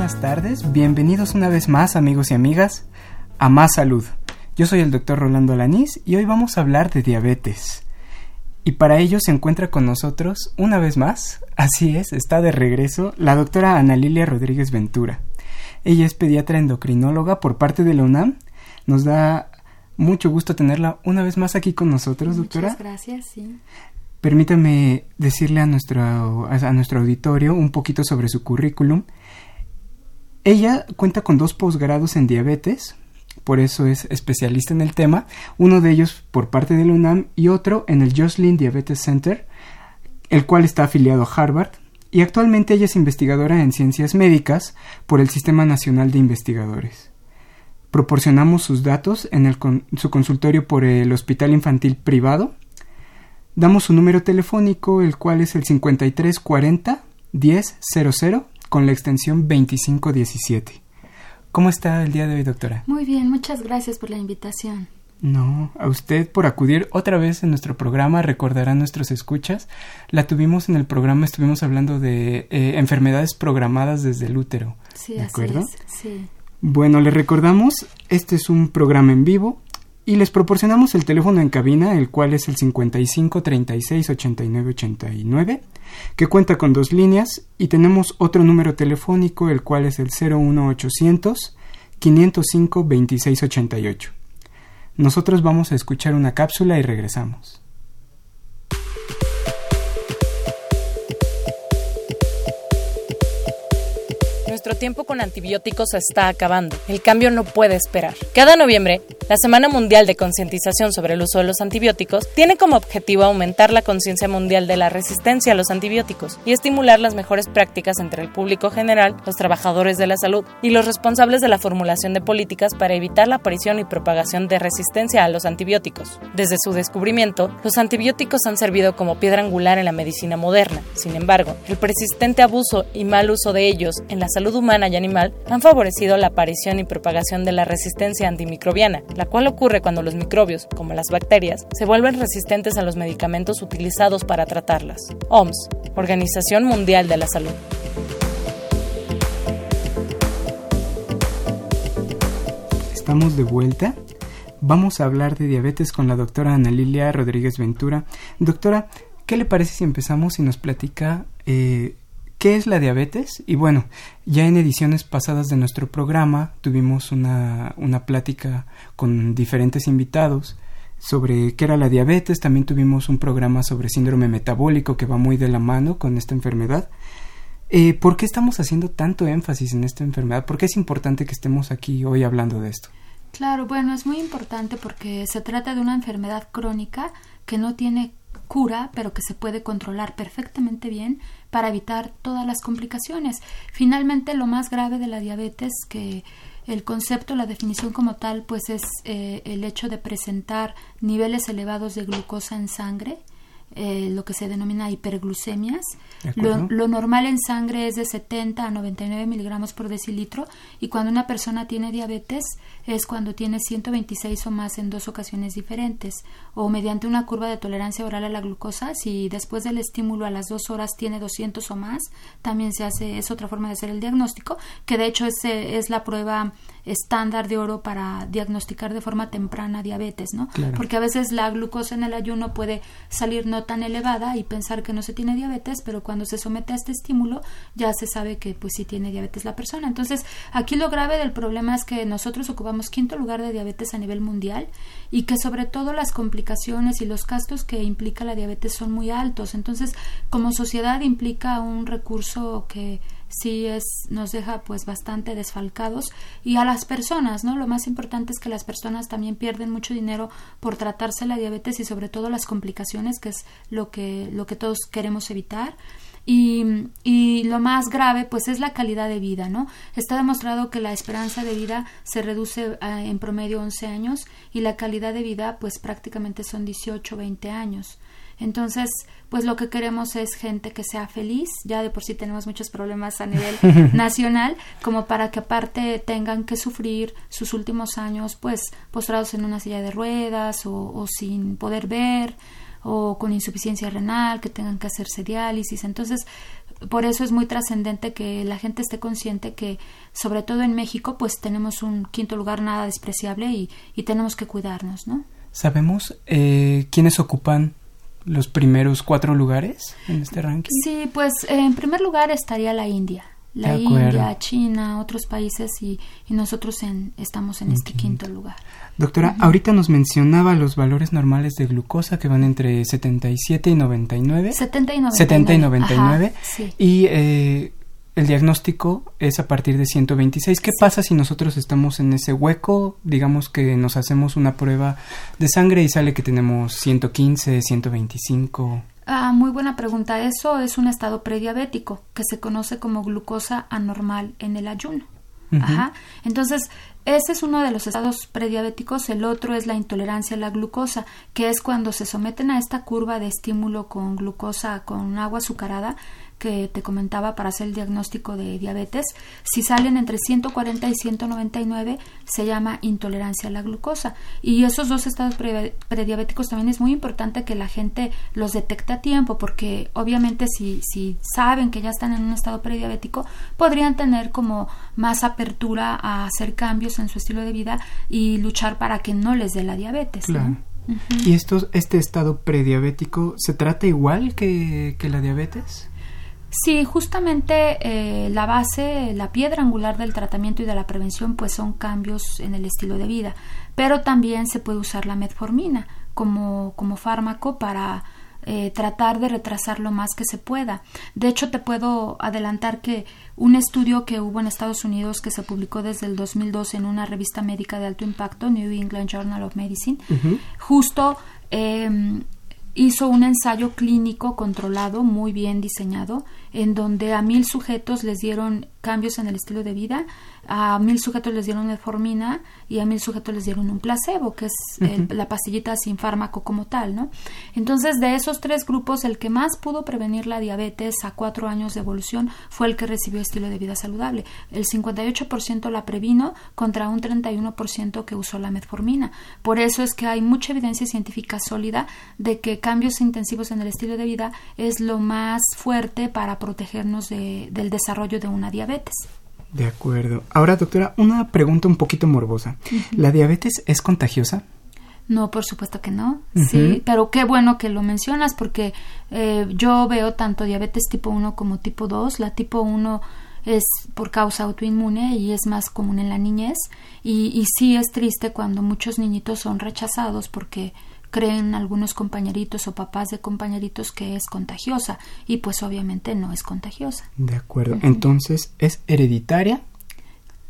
Buenas tardes, bienvenidos una vez más amigos y amigas a Más Salud. Yo soy el doctor Rolando Lanís y hoy vamos a hablar de diabetes. Y para ello se encuentra con nosotros una vez más, así es, está de regreso, la doctora Ana Lilia Rodríguez Ventura. Ella es pediatra endocrinóloga por parte de la UNAM. Nos da mucho gusto tenerla una vez más aquí con nosotros, doctora. Muchas gracias, sí. Permítame decirle a nuestro, a nuestro auditorio un poquito sobre su currículum. Ella cuenta con dos posgrados en diabetes, por eso es especialista en el tema, uno de ellos por parte del UNAM y otro en el Joslin Diabetes Center, el cual está afiliado a Harvard, y actualmente ella es investigadora en ciencias médicas por el Sistema Nacional de Investigadores. Proporcionamos sus datos en su consultorio por el Hospital Infantil Privado. Damos su número telefónico, el cual es el 5340 1000 con la extensión 2517. ¿Cómo está el día de hoy, doctora? Muy bien, muchas gracias por la invitación. No, a usted por acudir otra vez en nuestro programa, recordarán nuestros escuchas. La tuvimos en el programa, estuvimos hablando de eh, enfermedades programadas desde el útero. Sí, ¿De acuerdo? sí. Bueno, le recordamos, este es un programa en vivo y les proporcionamos el teléfono en cabina, el cual es el 55 36 89 89 que cuenta con dos líneas y tenemos otro número telefónico el cual es el 01800 505 2688. Nosotros vamos a escuchar una cápsula y regresamos. Nuestro tiempo con antibióticos se está acabando. El cambio no puede esperar. Cada noviembre, la Semana Mundial de Concientización sobre el uso de los antibióticos tiene como objetivo aumentar la conciencia mundial de la resistencia a los antibióticos y estimular las mejores prácticas entre el público general, los trabajadores de la salud y los responsables de la formulación de políticas para evitar la aparición y propagación de resistencia a los antibióticos. Desde su descubrimiento, los antibióticos han servido como piedra angular en la medicina moderna. Sin embargo, el persistente abuso y mal uso de ellos en la salud humana y animal han favorecido la aparición y propagación de la resistencia antimicrobiana, la cual ocurre cuando los microbios, como las bacterias, se vuelven resistentes a los medicamentos utilizados para tratarlas. OMS, Organización Mundial de la Salud. Estamos de vuelta. Vamos a hablar de diabetes con la doctora Ana Lilia Rodríguez Ventura. Doctora, ¿qué le parece si empezamos y nos platica eh, ¿Qué es la diabetes? Y bueno, ya en ediciones pasadas de nuestro programa tuvimos una, una plática con diferentes invitados sobre qué era la diabetes, también tuvimos un programa sobre síndrome metabólico que va muy de la mano con esta enfermedad. Eh, ¿Por qué estamos haciendo tanto énfasis en esta enfermedad? ¿Por qué es importante que estemos aquí hoy hablando de esto? Claro, bueno, es muy importante porque se trata de una enfermedad crónica que no tiene cura, pero que se puede controlar perfectamente bien para evitar todas las complicaciones. Finalmente, lo más grave de la diabetes, que el concepto, la definición como tal, pues es eh, el hecho de presentar niveles elevados de glucosa en sangre, eh, lo que se denomina hiperglucemias. Lo, normal en sangre es de 70 a 99 miligramos por decilitro y cuando una persona tiene diabetes es cuando tiene 126 o más en dos ocasiones diferentes. O mediante una curva de tolerancia oral a la glucosa si después del estímulo a las dos horas tiene 200 o más también se hace es otra forma de hacer el diagnóstico que de hecho es, es la prueba estándar de oro para diagnosticar de forma temprana diabetes, ¿no? Porque a veces la glucosa en el ayuno puede salir no no tan elevada y pensar que no se tiene diabetes, pero cuando se somete a este estímulo ya se sabe que pues sí tiene diabetes la persona. Entonces, aquí lo grave del problema es que nosotros ocupamos quinto lugar de diabetes a nivel mundial y que sobre todo las complicaciones y los gastos que implica la diabetes son muy altos. Entonces, como sociedad implica un recurso que sí es nos deja pues bastante desfalcados y a las personas no lo más importante es que las personas también pierden mucho dinero por tratarse la diabetes y sobre todo las complicaciones que es lo que lo que todos queremos evitar y, y, lo más grave pues es la calidad de vida, ¿no? Está demostrado que la esperanza de vida se reduce en promedio 11 años y la calidad de vida pues prácticamente son 18 20 años. Entonces, pues lo que queremos es gente que sea feliz, ya de por sí tenemos muchos problemas a nivel nacional, como para que aparte tengan que sufrir sus últimos años pues postrados en una silla de ruedas o, o sin poder ver o con insuficiencia renal, que tengan que hacerse diálisis. Entonces, por eso es muy trascendente que la gente esté consciente que, sobre todo en México, pues tenemos un quinto lugar nada despreciable y, y tenemos que cuidarnos, ¿no? ¿Sabemos eh, quiénes ocupan los primeros cuatro lugares en este ranking? Sí, pues en primer lugar estaría la India. La India, China, otros países y, y nosotros en, estamos en este quinto lugar. Doctora, ahorita nos mencionaba los valores normales de glucosa que van entre 77 y 99. 70 y 99. 70 y 99. sí. Y eh, el diagnóstico es a partir de 126. ¿Qué pasa si nosotros estamos en ese hueco? Digamos que nos hacemos una prueba de sangre y sale que tenemos 115, 125. Ah, muy buena pregunta. Eso es un estado prediabético que se conoce como glucosa anormal en el ayuno. Ajá. Entonces, ese es uno de los estados prediabéticos. El otro es la intolerancia a la glucosa, que es cuando se someten a esta curva de estímulo con glucosa, con agua azucarada, que te comentaba para hacer el diagnóstico de diabetes, si salen entre 140 y 199 se llama intolerancia a la glucosa. Y esos dos estados prediabéticos también es muy importante que la gente los detecte a tiempo porque obviamente si, si saben que ya están en un estado prediabético podrían tener como más apertura a hacer cambios en su estilo de vida y luchar para que no les dé la diabetes. ¿Y esto, este estado prediabético se trata igual que, que la diabetes? Sí, justamente eh, la base, la piedra angular del tratamiento y de la prevención, pues son cambios en el estilo de vida. Pero también se puede usar la metformina como, como fármaco para eh, tratar de retrasar lo más que se pueda. De hecho, te puedo adelantar que un estudio que hubo en Estados Unidos que se publicó desde el 2002 en una revista médica de alto impacto, New England Journal of Medicine, justo eh, hizo un ensayo clínico controlado, muy bien diseñado, en donde a mil sujetos les dieron cambios en el estilo de vida, a mil sujetos les dieron metformina y a mil sujetos les dieron un placebo, que es la pastillita sin fármaco como tal, ¿no? Entonces, de esos tres grupos, el que más pudo prevenir la diabetes a cuatro años de evolución fue el que recibió estilo de vida saludable. El 58% la previno contra un 31% que usó la metformina. Por eso es que hay mucha evidencia científica sólida de que cambios intensivos en el estilo de vida es lo más fuerte para protegernos del desarrollo de una diabetes. De acuerdo. Ahora, doctora, una pregunta un poquito morbosa. ¿La diabetes es contagiosa? No, por supuesto que no. Sí, pero qué bueno que lo mencionas porque eh, yo veo tanto diabetes tipo 1 como tipo 2. La tipo 1 es por causa autoinmune y es más común en la niñez. Y, y sí es triste cuando muchos niñitos son rechazados porque creen algunos compañeritos o papás de compañeritos que es contagiosa y pues obviamente no es contagiosa. De acuerdo. Entonces, ¿es hereditaria?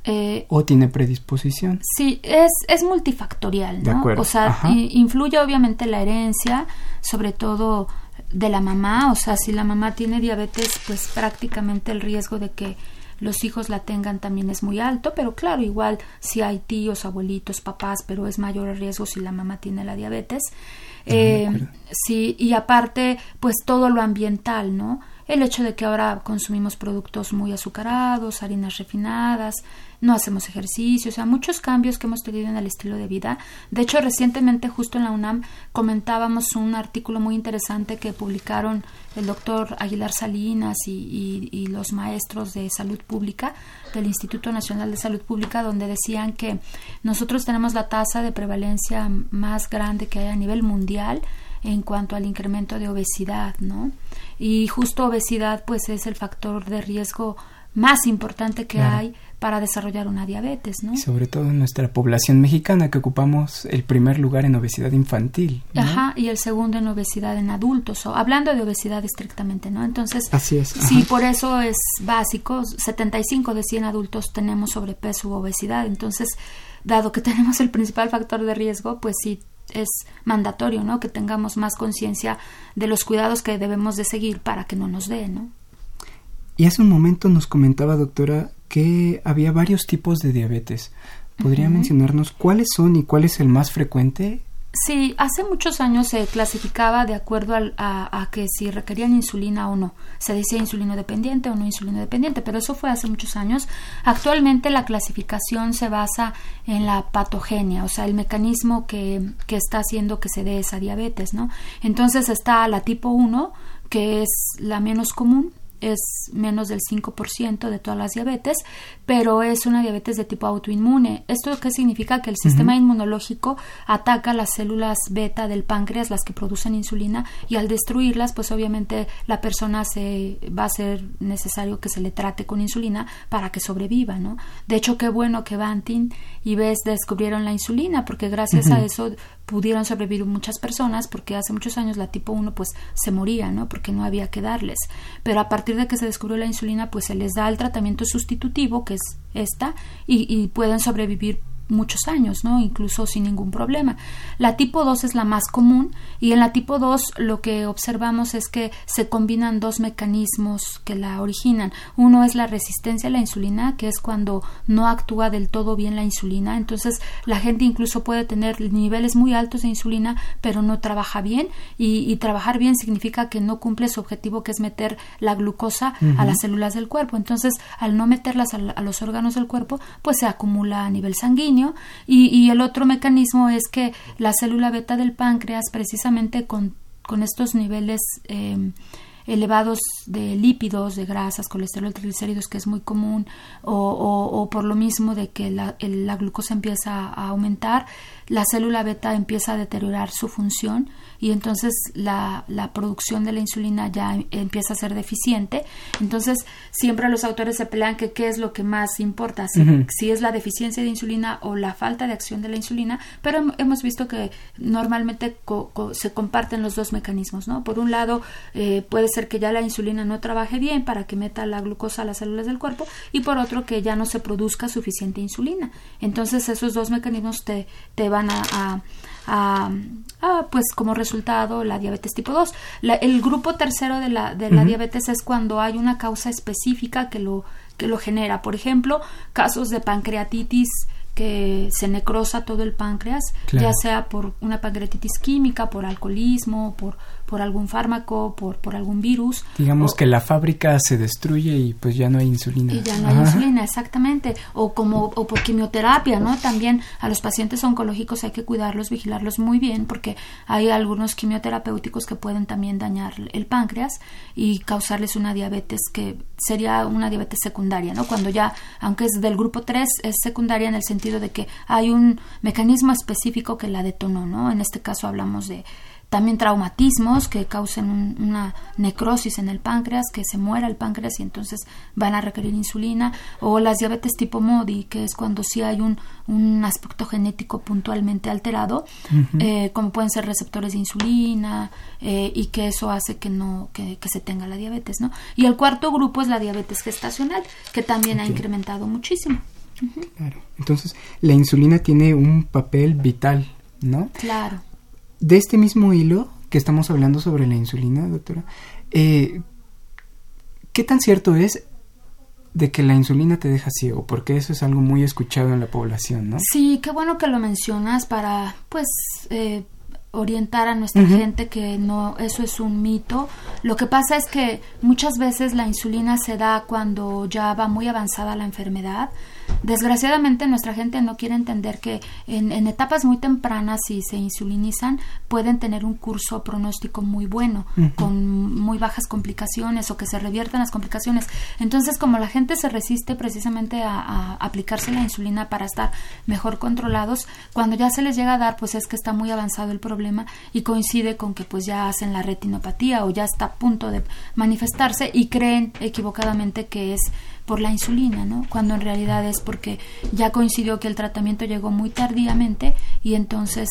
Eh, ¿O tiene predisposición? Sí, es, es multifactorial, ¿no? O sea, influye obviamente la herencia, sobre todo de la mamá, o sea, si la mamá tiene diabetes, pues prácticamente el riesgo de que los hijos la tengan también es muy alto, pero claro, igual si hay tíos, abuelitos, papás, pero es mayor el riesgo si la mamá tiene la diabetes. Ah, eh, sí, y aparte, pues todo lo ambiental, ¿no? El hecho de que ahora consumimos productos muy azucarados, harinas refinadas, no hacemos ejercicio, o sea, muchos cambios que hemos tenido en el estilo de vida. De hecho, recientemente, justo en la UNAM, comentábamos un artículo muy interesante que publicaron el doctor Aguilar Salinas y, y, los maestros de salud pública del Instituto Nacional de Salud Pública, donde decían que nosotros tenemos la tasa de prevalencia más grande que hay a nivel mundial en cuanto al incremento de obesidad, ¿no? Y justo obesidad pues es el factor de riesgo más importante que hay para desarrollar una diabetes, ¿no? Sobre todo en nuestra población mexicana que ocupamos el primer lugar en obesidad infantil. Ajá, y el segundo en obesidad en adultos, o hablando de obesidad estrictamente, ¿no? Entonces, Así es. sí, por eso es básico, 75 de 100 adultos tenemos sobrepeso u obesidad, entonces, dado que tenemos el principal factor de riesgo, pues sí es mandatorio, ¿no? Que tengamos más conciencia de los cuidados que debemos de seguir para que no nos dé, ¿no? Y hace un momento nos comentaba, doctora, que había varios tipos de diabetes. ¿Podría mencionarnos cuáles son y cuál es el más frecuente? Sí, hace muchos años se clasificaba de acuerdo al, a, que si requerían insulina o no. Se decía insulino dependiente o no insulino dependiente, pero eso fue hace muchos años. Actualmente la clasificación se basa en la patogenia, o sea, el mecanismo que, que está haciendo que se dé esa diabetes, ¿no? Entonces está la tipo 1, que es la menos común, es menos del 5% de todas las diabetes, pero es una diabetes de tipo autoinmune. ¿Esto qué significa? Que el sistema uh -huh. inmunológico ataca las células beta del páncreas, las que producen insulina, y al destruirlas, pues obviamente la persona se va a ser necesario que se le trate con insulina para que sobreviva, ¿no? De hecho, qué bueno que Banting y Bess descubrieron la insulina, porque gracias uh -huh. a eso pudieron sobrevivir muchas personas porque hace muchos años la tipo 1 pues se moría, ¿no? Porque no había que darles. Pero a partir de que se descubrió la insulina pues se les da el tratamiento sustitutivo que es esta y, y pueden sobrevivir muchos años, ¿no? Incluso sin ningún problema. La tipo 2 es la más común y en la tipo 2 lo que observamos es que se combinan dos mecanismos que la originan. Uno es la resistencia a la insulina, que es cuando no actúa del todo bien la insulina. Entonces la gente incluso puede tener niveles muy altos de insulina, pero no trabaja bien y, y trabajar bien significa que no cumple su objetivo, que es meter la glucosa uh -huh. a las células del cuerpo. Entonces, al no meterlas a, a los órganos del cuerpo, pues se acumula a nivel sanguíneo y, y, el otro mecanismo es que la célula beta del páncreas, precisamente con, con estos niveles eh, elevados de lípidos, de grasas, colesterol, triglicéridos, que es muy común, o, o, por lo mismo de que la, la glucosa empieza a aumentar, la célula beta empieza a deteriorar su función y entonces la, la, producción de la insulina ya empieza a ser deficiente. Entonces, siempre los autores se pelean que qué es lo que más importa, si, uh -huh. si es la deficiencia de insulina o la falta de acción de la insulina, pero hemos visto que normalmente co co se comparten los dos mecanismos, ¿no? Por un lado, eh, puede ser que ya la insulina no trabaje bien para que meta la glucosa a las células del cuerpo y por otro que ya no se produzca suficiente insulina. Entonces, esos dos mecanismos te, te van a, a a, a, pues como resultado la diabetes tipo 2. La, el grupo tercero de la, de la uh -huh. diabetes es cuando hay una causa específica que lo, que lo genera. Por ejemplo, casos de pancreatitis que se necrosa todo el páncreas, claro. ya sea por una pancreatitis química, por alcoholismo, por, por algún fármaco, por, por algún virus. Digamos o, que la fábrica se destruye y pues ya no hay insulina. Y ya no hay Ajá. insulina, exactamente. O como o por quimioterapia, ¿no? También a los pacientes oncológicos hay que cuidarlos, vigilarlos muy bien, porque hay algunos quimioterapéuticos que pueden también dañar el páncreas y causarles una diabetes que sería una diabetes secundaria, ¿no? Cuando ya, aunque es del grupo 3, es secundaria en el sentido de que hay un mecanismo específico que la detonó, ¿no? En este caso hablamos de también traumatismos que causen un, una necrosis en el páncreas, que se muera el páncreas y entonces van a requerir insulina, o las diabetes tipo MODI, que es cuando sí hay un, un aspecto genético puntualmente alterado, uh -huh. eh, como pueden ser receptores de insulina, eh, y que eso hace que no que, que, se tenga la diabetes, ¿no? Y el cuarto grupo es la diabetes gestacional, que también okay. ha incrementado muchísimo. Uh -huh. Claro. Entonces, la insulina tiene un papel vital, ¿no? Claro de este mismo hilo que estamos hablando sobre la insulina, doctora, eh, ¿qué tan cierto es de que la insulina te deja ciego? Porque eso es algo muy escuchado en la población, ¿no? Sí, qué bueno que lo mencionas para, pues, eh, orientar a nuestra uh -huh. gente que no eso es un mito. Lo que pasa es que muchas veces la insulina se da cuando ya va muy avanzada la enfermedad. Desgraciadamente nuestra gente no quiere entender que en, en, etapas muy tempranas, si se insulinizan, pueden tener un curso pronóstico muy bueno, con muy bajas complicaciones o que se reviertan las complicaciones. Entonces, como la gente se resiste precisamente a, a aplicarse la insulina para estar mejor controlados, cuando ya se les llega a dar, pues es que está muy avanzado el problema y coincide con que pues ya hacen la retinopatía o ya está a punto de manifestarse y creen equivocadamente que es por la insulina, ¿no? Cuando en realidad es porque ya coincidió que el tratamiento llegó muy tardíamente y entonces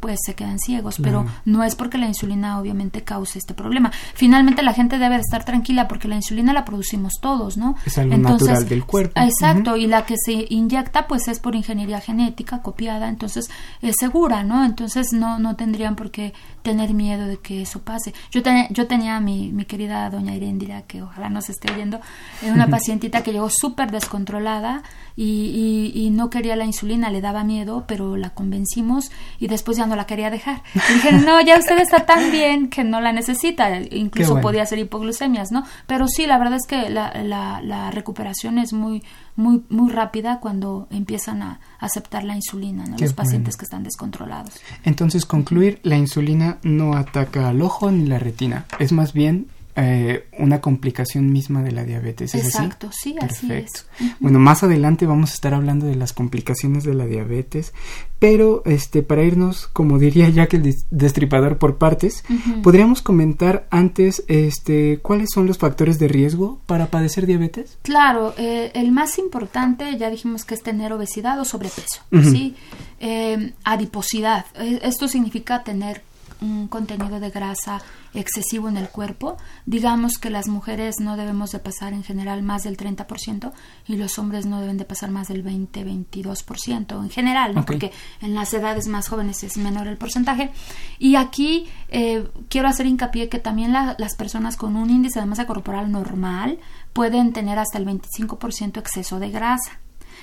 pues se quedan ciegos, pero no es porque la insulina obviamente cause este problema. Finalmente la gente debe de estar tranquila porque la insulina la producimos todos, ¿no? Es algo natural del cuerpo. Exacto, y la que se inyecta pues es por ingeniería genética copiada, entonces es segura, ¿no? Entonces no no tendrían por qué tener miedo de que eso pase. Yo, tenía yo tenía a mi, mi querida doña Irendira, que ojalá nos esté oyendo, eh, una pacientita que llegó súper descontrolada y, y, no quería la insulina, le daba miedo, pero la convencimos y después ya no la quería dejar. Y dije, no, ya usted está tan bien que no la necesita, incluso podía ser hipoglucemias, ¿no? Pero sí, la verdad es que la, la, la recuperación es muy, muy, muy rápida cuando empiezan a aceptar la insulina, ¿no? los pacientes que están descontrolados. Entonces, concluir, la insulina no ataca al ojo ni la retina, es más bien eh, una complicación misma de la diabetes. ¿es Exacto, sí, así es. Bueno, más adelante vamos a estar hablando de las complicaciones de la diabetes, pero este para irnos, como diría Jack el destripador por partes, podríamos comentar antes este cuáles son los factores de riesgo para padecer diabetes. Claro, eh, el más importante ya dijimos que es tener obesidad o sobrepeso, sí, eh, adiposidad. Esto significa tener un contenido de grasa excesivo en el cuerpo. Digamos que las mujeres no debemos de pasar en general más del 30% y los hombres no deben de pasar más del 20-22% en general, ¿no? porque en las edades más jóvenes es menor el porcentaje. Y aquí eh, quiero hacer hincapié que también las personas con un índice de masa corporal normal pueden tener hasta el 25% exceso de grasa.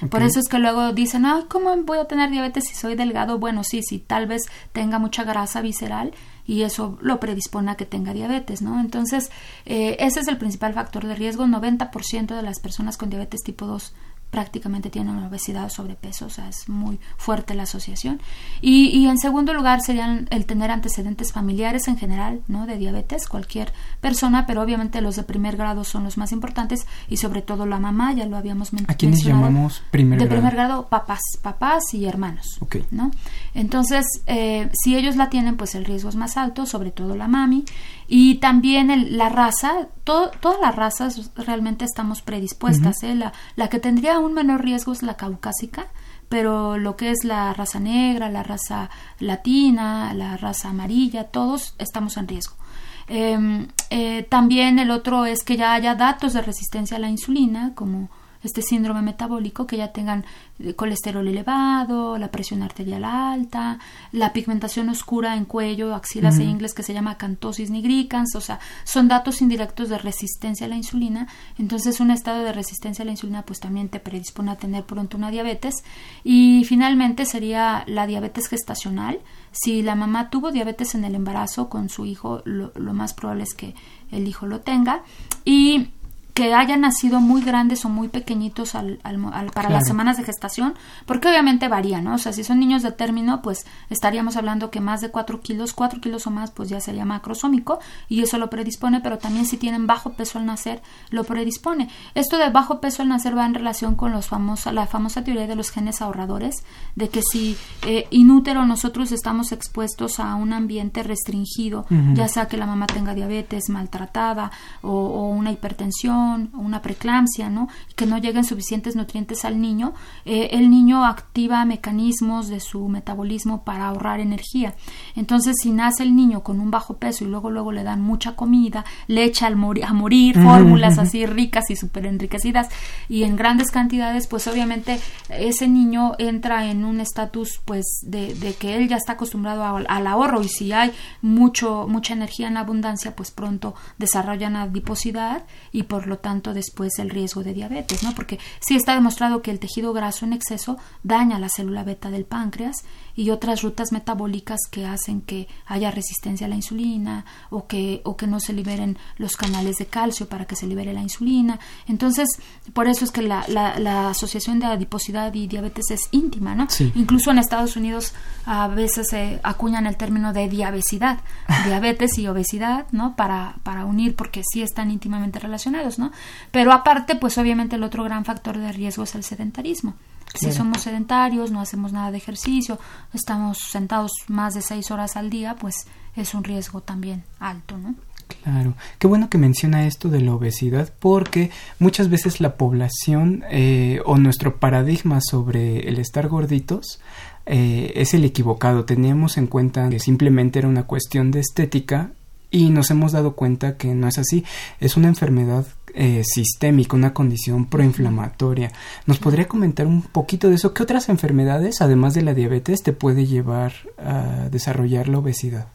Por eso es que luego dicen, ah, ¿cómo voy a tener diabetes si soy delgado? Bueno, sí, sí, tal vez tenga mucha grasa visceral y eso lo predispone a que tenga diabetes, ¿no? Entonces, eh, ese es el principal factor de riesgo. 90% de las personas con diabetes tipo 2 prácticamente tienen obesidad o sobrepeso, o sea, es muy fuerte la asociación. Y, y, en segundo lugar serían el tener antecedentes familiares en general, ¿no? De diabetes, cualquier persona, pero obviamente los de primer grado son los más importantes y sobre todo la mamá, ya lo habíamos mencionado. ¿A quiénes llamamos primer grado? De primer grado, papás, papás y hermanos, ¿no? Entonces, eh, si ellos la tienen, pues el riesgo es más alto, sobre todo la mami. Y también la raza, todas las razas realmente estamos predispuestas. ¿eh? la, la que tendría un menor riesgo es la caucásica, pero lo que es la raza negra, la raza latina, la raza amarilla, todos estamos en riesgo. Em, eh, también el otro es que ya haya datos de resistencia a la insulina, como este síndrome metabólico, que ya tengan eh, colesterol elevado, la presión arterial alta, la pigmentación oscura en cuello, axilas e ingles que se llama cantosis nigricans, o sea, son datos indirectos de resistencia a la insulina. Entonces, un estado de resistencia a la insulina pues también te predispone a tener pronto una diabetes. Y finalmente sería la diabetes gestacional. Si la mamá tuvo diabetes en el embarazo con su hijo, lo, lo más probable es que el hijo lo tenga. Y que hayan nacido muy grandes o muy pequeñitos al, para las semanas de gestación, porque obviamente varía, ¿no? O sea, si son niños de término, pues estaríamos hablando que más de 4 kilos, 4 kilos o más, pues ya sería macrosómico y eso lo predispone, pero también si tienen bajo peso al nacer, lo predispone. Esto de bajo peso al nacer va en relación con los famosos, la famosa teoría de los genes ahorradores, de que si eh, inútero nosotros estamos expuestos a un ambiente restringido, ya sea que la mamá tenga diabetes, maltratada o una hipertensión, o una preeclampsia, ¿no? que no lleguen suficientes nutrientes al niño, eh, el niño activa mecanismos de su metabolismo para ahorrar energía. Entonces, si nace el niño con un bajo peso y luego luego le dan mucha comida, le echa a morir fórmulas así ricas y súper enriquecidas y en grandes cantidades, pues obviamente ese niño entra en un estatus pues de, que él ya está acostumbrado al ahorro y si hay mucho mucha energía en abundancia, pues pronto desarrollan adiposidad y por lo lo tanto después el riesgo de diabetes, ¿no? Porque sí está demostrado que el tejido graso en exceso daña la célula beta del páncreas y otras rutas metabólicas que hacen que haya resistencia a la insulina o que, o que no se liberen los canales de calcio para que se libere la insulina. Entonces, por eso es que la, la, asociación de adiposidad y diabetes es íntima, ¿no? Incluso en Estados Unidos a veces se acuñan el término de diabesidad, diabetes y obesidad, ¿no? Para, para unir, porque sí están íntimamente relacionados, ¿no? Pero aparte, pues obviamente el otro gran factor de riesgo es el sedentarismo. Si somos sedentarios, no hacemos nada de ejercicio, estamos sentados más de seis horas al día, pues es un riesgo también alto, ¿no? Claro, qué bueno que menciona esto de la obesidad porque muchas veces la población eh, o nuestro paradigma sobre el estar gorditos eh, es el equivocado. Teníamos en cuenta que simplemente era una cuestión de estética y nos hemos dado cuenta que no es así. Es una enfermedad eh, sistémica, una condición proinflamatoria. ¿Nos podría comentar un poquito de eso? ¿Qué otras enfermedades, además de la diabetes, te puede llevar a desarrollar la obesidad?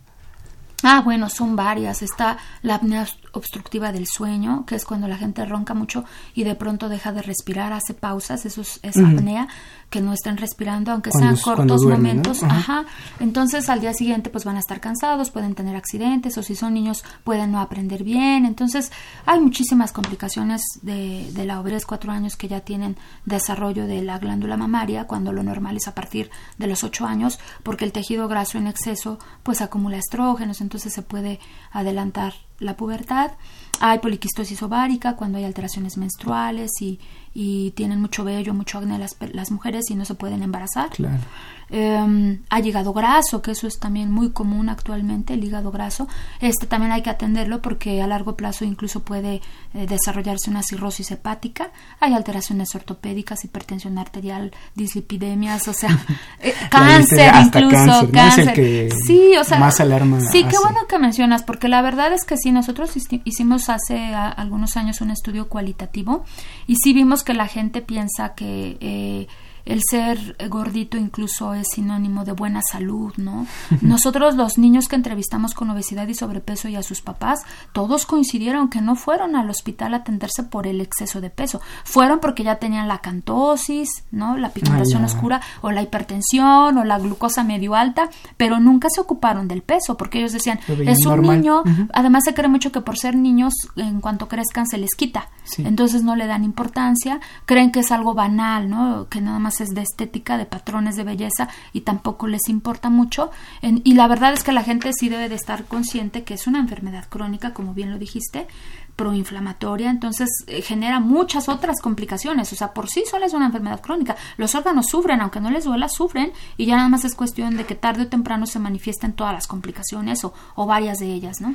Ah, bueno, son varias. Está la apnea obstructiva del sueño, que es cuando la gente ronca mucho y de pronto deja de respirar, hace pausas, eso es, apnea, que no estén respirando, aunque sean cortos momentos. Ajá. Entonces al día siguiente pues van a estar cansados, pueden tener accidentes o si son niños pueden no aprender bien. Entonces hay muchísimas complicaciones de, de la obesidad cuatro años que ya tienen desarrollo de la glándula mamaria, cuando lo normal es a partir de los ocho años, porque el tejido graso en exceso pues acumula estrógenos, entonces se puede adelantar la pubertad. Hay poliquistosis ovárica cuando hay alteraciones menstruales y, y tienen mucho vello, mucho acné las, las mujeres y no se pueden embarazar. Claro. Eh, hay hígado graso, que eso es también muy común actualmente, el hígado graso. Este también hay que atenderlo porque a largo plazo incluso puede eh, desarrollarse una cirrosis hepática. Hay alteraciones ortopédicas, hipertensión arterial, dislipidemias, o sea, eh, cáncer incluso, cáncer. sí, o sea, más alarma. Sí, qué bueno que mencionas, porque la verdad es que nosotros hicimos hace algunos años un estudio cualitativo y sí vimos que la gente piensa que eh, el ser gordito incluso es sinónimo de buena salud, ¿no? Nosotros los niños que entrevistamos con obesidad y sobrepeso y a sus papás, todos coincidieron que no fueron al hospital a atenderse por el exceso de peso, fueron porque ya tenían la cantosis, ¿no? La pigmentación oscura o la hipertensión o la glucosa medio alta, pero nunca se ocuparon del peso porque ellos decían, es un niño, además se cree mucho que por ser niños en cuanto crezcan se les quita, entonces no le dan importancia, creen que es algo banal, ¿no? Que nada más es de estética, de patrones de belleza y tampoco les importa mucho. y la verdad es que la gente sí debe de estar consciente que es una enfermedad crónica, como bien lo dijiste, proinflamatoria, entonces eh, genera muchas otras complicaciones, o sea, por sí sola es una enfermedad crónica. Los órganos sufren, aunque no les duela, sufren y ya nada más es cuestión de que tarde o temprano se manifiesten todas las complicaciones o, o varias de ellas, ¿no?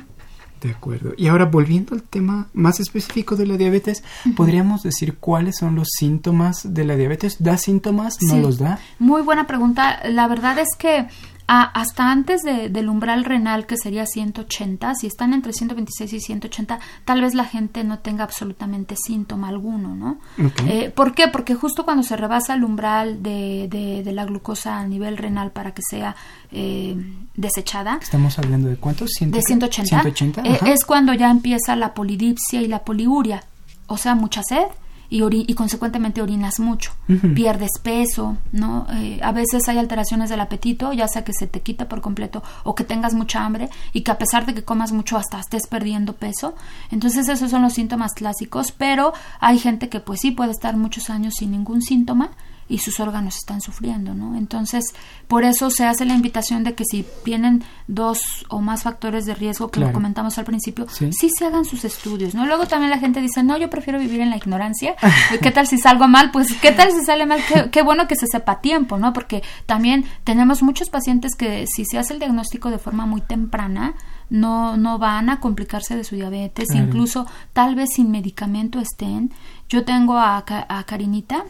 De acuerdo. Y ahora volviendo al tema más específico de la diabetes, ¿podríamos decir cuáles son los síntomas de la diabetes? ¿Da síntomas? ¿No los da? Muy buena pregunta. La verdad es que hasta antes del umbral renal, que sería 180, si están entre 126 y 180, tal vez la gente no tenga absolutamente síntoma alguno, ¿no? Eh, ¿Por qué? Porque justo cuando se rebasa el umbral de, de, la glucosa a nivel renal para que sea eh, desechada. Estamos hablando de cuántos? de 180. 180 eh, es cuando ya empieza la polidipsia y la poliuria, o sea, mucha sed y, y consecuentemente orinas mucho, pierdes peso, ¿no? Eh, a veces hay alteraciones del apetito, ya sea que se te quita por completo o que tengas mucha hambre y que a pesar de que comas mucho hasta estés perdiendo peso. Entonces esos son los síntomas clásicos, pero hay gente que pues sí puede estar muchos años sin ningún síntoma y sus órganos están sufriendo, ¿no? Entonces, por eso se hace la invitación de que si tienen dos o más factores de riesgo, que lo comentamos al principio, ¿Sí? se hagan sus estudios, ¿no? Luego también la gente dice, no, yo prefiero vivir en la ignorancia, ¿qué tal si salgo mal? Pues, ¿qué tal si sale mal? Qué, bueno que se sepa a tiempo, ¿no? Porque también tenemos muchos pacientes que si se hace el diagnóstico de forma muy temprana, no, no van a complicarse de su diabetes, incluso tal vez sin medicamento estén. Yo tengo a, a Karinita,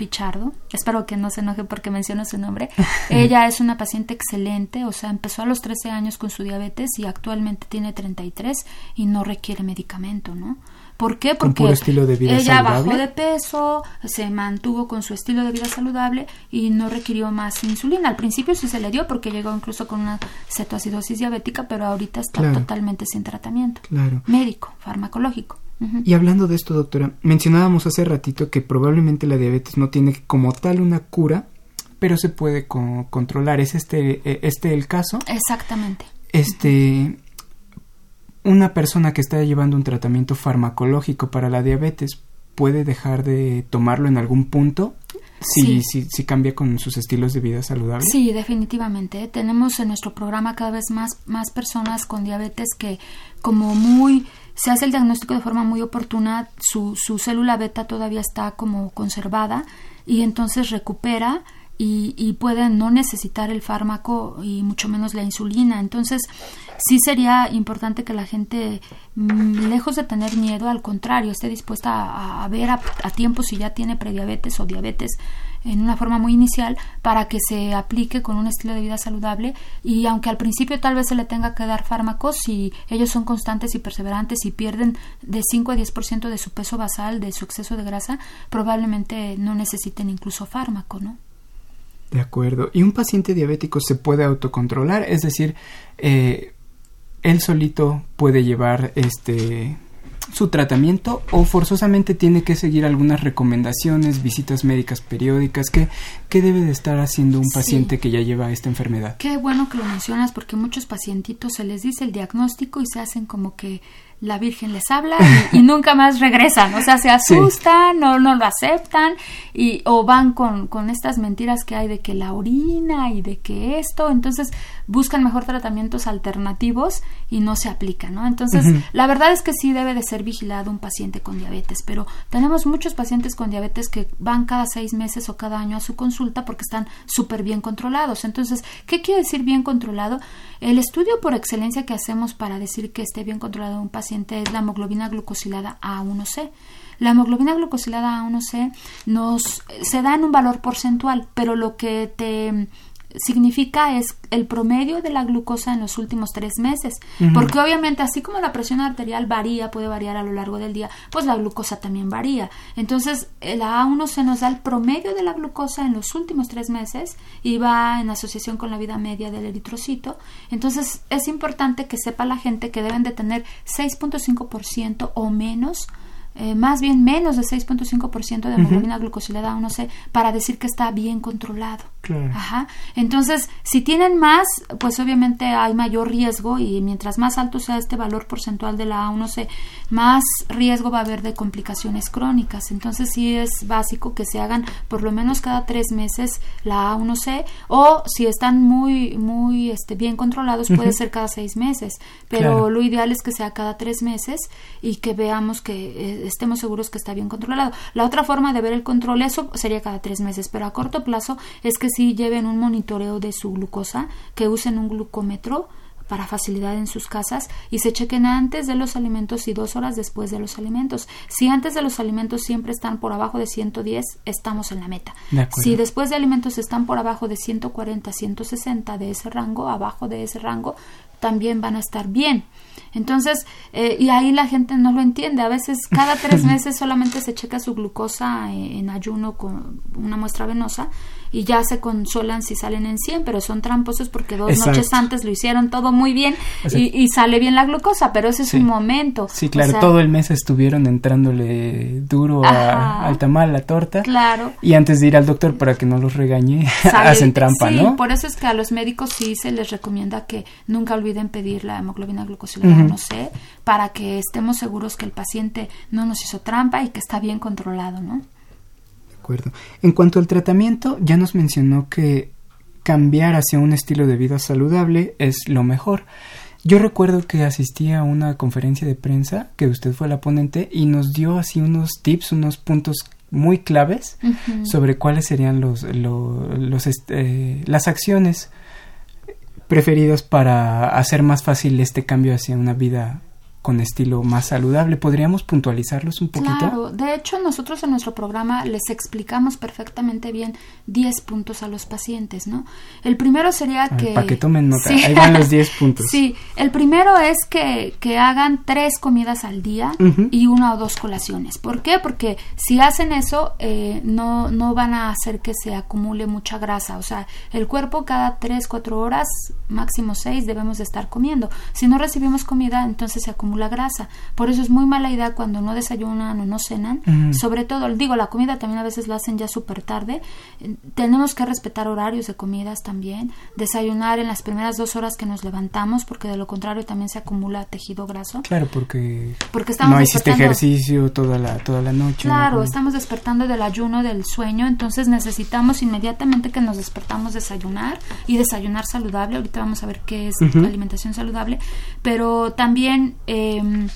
Pichardo, espero que no se enoje porque menciono su nombre. Ella es una paciente excelente, o sea, empezó a los 13 años con su diabetes y actualmente tiene 33 y no requiere medicamento, ¿no? ¿Por qué? Porque ella bajó de peso, se mantuvo con su estilo de vida saludable y no requirió más insulina. Al principio sí se le dio porque llegó incluso con una cetoacidosis diabética, pero ahorita está totalmente sin tratamiento claro. médico, farmacológico. Y hablando de esto, doctora, mencionábamos hace ratito que probablemente la diabetes no tiene como tal una cura, pero se puede controlar. ¿Es este, e, este el caso? Exactamente. Este, una persona que está llevando un tratamiento farmacológico para la diabetes puede dejar de tomarlo en algún punto si, sí. si, cambia con sus estilos de vida saludables. Sí, definitivamente. Tenemos en nuestro programa cada vez más, más personas con diabetes que como muy se hace el diagnóstico de forma muy oportuna, su, su célula beta todavía está como conservada y entonces recupera y, y puede no necesitar el fármaco y mucho menos la insulina. Entonces, sí sería importante que la gente, mm, lejos de tener miedo, al contrario, esté dispuesta a, ver a, tiempo si ya tiene prediabetes o diabetes en una forma muy inicial para que se aplique con un estilo de vida saludable y aunque al principio tal vez se le tenga que dar fármacos si ellos son constantes y perseverantes y pierden de 5 a 10% de su peso basal, de su exceso de grasa, probablemente no necesiten incluso fármaco, ¿no? De acuerdo. ¿Y un paciente diabético se puede autocontrolar? Es decir, eh, él solito puede llevar este su tratamiento o forzosamente tiene que seguir algunas recomendaciones, visitas médicas periódicas? ¿Qué, qué debe de estar haciendo un paciente que ya lleva esta enfermedad? Qué bueno que lo mencionas porque muchos pacientitos se les dice el diagnóstico y se hacen como que la Virgen les habla y, nunca más regresan, o sea, se asustan, no, no lo aceptan y o van con, con estas mentiras que hay de que la orina y de que esto, entonces buscan mejor tratamientos alternativos y no se aplican, ¿no? Entonces, la verdad es que sí debe de ser vigilado un paciente con diabetes, pero tenemos muchos pacientes con diabetes que van cada seis meses o cada año a su consulta porque están súper bien controlados. Entonces, ¿qué quiere decir bien controlado? El estudio por excelencia que hacemos para decir que esté bien controlado un paciente es la hemoglobina glucosilada A1C. La hemoglobina glucosilada A1C nos se da en un valor porcentual, pero lo que te significa es el promedio de la glucosa en los últimos tres meses. Porque obviamente, así como la presión arterial varía, puede variar a lo largo del día, pues la glucosa también varía. Entonces, la A1 se nos da el promedio de la glucosa en los últimos tres meses y va en asociación con la vida media del eritrocito. Entonces, es importante que sepa la gente que deben de tener 6.5% o menos eh, más bien menos de 6.5% de hemoglobina glucosilada no sé para decir que está bien controlado. Ajá. Entonces, si tienen más, pues obviamente hay mayor riesgo y mientras más alto sea este valor porcentual de la A1C, más riesgo va a haber de complicaciones crónicas. Entonces, sí es básico que se hagan por lo menos cada tres meses la A1C o si están muy, muy este, bien controlados, puede ser cada seis meses. Pero lo ideal es que sea cada tres meses y que veamos que eh, estemos seguros que está bien controlado. La otra forma de ver el control, eso sería cada tres meses, pero a corto plazo es que si lleven un monitoreo de su glucosa, que usen un glucómetro para facilidad en sus casas y se chequen antes de los alimentos y dos horas después de los alimentos. Si antes de los alimentos siempre están por abajo de 110, estamos en la meta. si después de alimentos están por abajo de 140, 160 de ese rango, abajo de ese rango, también van a estar bien. Entonces, eh, y ahí la gente no lo entiende. A veces cada tres meses solamente se checa su glucosa en, en ayuno con una muestra venosa y ya se consolan si salen en 100, pero son tramposos porque dos noches antes lo hicieron todo muy bien y, sale bien la glucosa, pero ese es un momento. Sí, claro, todo el mes estuvieron entrándole duro al tamal, a la torta. Claro. Y antes de ir al doctor para que no los regañe, hacen trampa, sí, ¿no? por eso es que a los médicos sí se les recomienda que nunca olviden pedir la hemoglobina glucosilada, no sé, para que estemos seguros que el paciente no nos hizo trampa y que está bien controlado, ¿no? En cuanto al tratamiento, ya nos mencionó que cambiar hacia un estilo de vida saludable es lo mejor. Yo recuerdo que asistí a una conferencia de prensa, que usted fue la ponente, y nos dio así unos tips, unos puntos muy claves sobre cuáles serían los, los, este, las acciones preferidas para hacer más fácil este cambio hacia una vida con estilo más saludable. ¿Podríamos puntualizarlos un poquito? Claro, de hecho nosotros en nuestro programa les explicamos perfectamente bien 10 puntos a los pacientes, ¿no? El primero sería que... Para que tomen nota, ahí van los 10 puntos. Sí, el primero es que, que hagan tres comidas al día y una o dos colaciones. ¿Por qué? Porque si hacen eso eh, no, no van a hacer que se acumule mucha grasa. O sea, el cuerpo cada 3, 4 horas, máximo 6, debemos de estar comiendo. Si no recibimos comida, entonces se acumula acumula grasa. Por eso es muy mala idea cuando no desayunan o no cenan. Sobre todo, digo, la comida también a veces la hacen ya súper tarde. Tenemos que respetar horarios de comidas también. Desayunar en las primeras dos horas que nos levantamos, porque de lo contrario también se acumula tejido graso. Claro, porque, porque estamos no hiciste ejercicio toda la, toda la noche. Claro, estamos despertando del ayuno, del sueño, entonces necesitamos inmediatamente que nos despertamos desayunar y desayunar saludable. Ahorita vamos a ver qué es la alimentación saludable, pero también eh,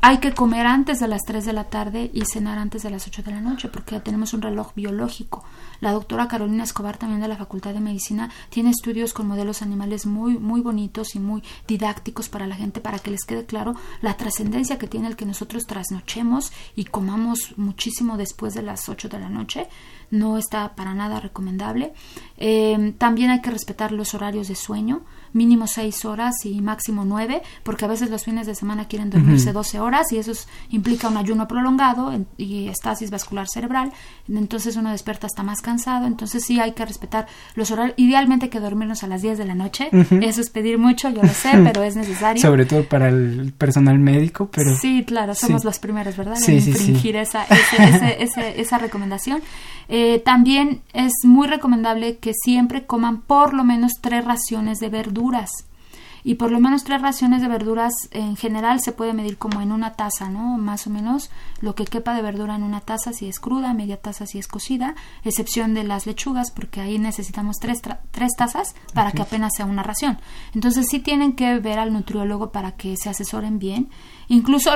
hay que comer antes de las 3 de la tarde y cenar antes de las 8 de la noche porque ya tenemos un reloj biológico. La doctora Carolina Escobar también de la Facultad de Medicina tiene estudios con modelos animales muy muy bonitos y muy didácticos para la gente para que les quede claro la trascendencia que tiene el que nosotros trasnochemos y comamos muchísimo después de las 8 de la noche. No está para nada recomendable. Eh, también hay que respetar los horarios de sueño mínimo seis horas y máximo nueve, porque a veces los fines de semana quieren dormirse 12 horas y eso implica un ayuno prolongado y estasis vascular cerebral, entonces uno despierta hasta más cansado, entonces sí hay que respetar los horarios, idealmente que dormirnos a las 10 de la noche, eso es pedir mucho, yo lo sé, pero es necesario. Sobre todo para el personal médico, pero... Sí, claro, somos los primeros, ¿verdad? en infringir esa, ese, esa recomendación. Eh, también es muy recomendable que siempre coman por lo menos tres raciones de verduras. Y por lo menos tres raciones de verduras en general se puede medir como en una taza, ¿no? Más o menos lo que quepa de verdura en una taza si es cruda, media taza si es cocida, excepción de las lechugas porque ahí necesitamos tres, tres tazas para que apenas sea una ración. Entonces sí tienen que ver al nutriólogo para que se asesoren bien. Incluso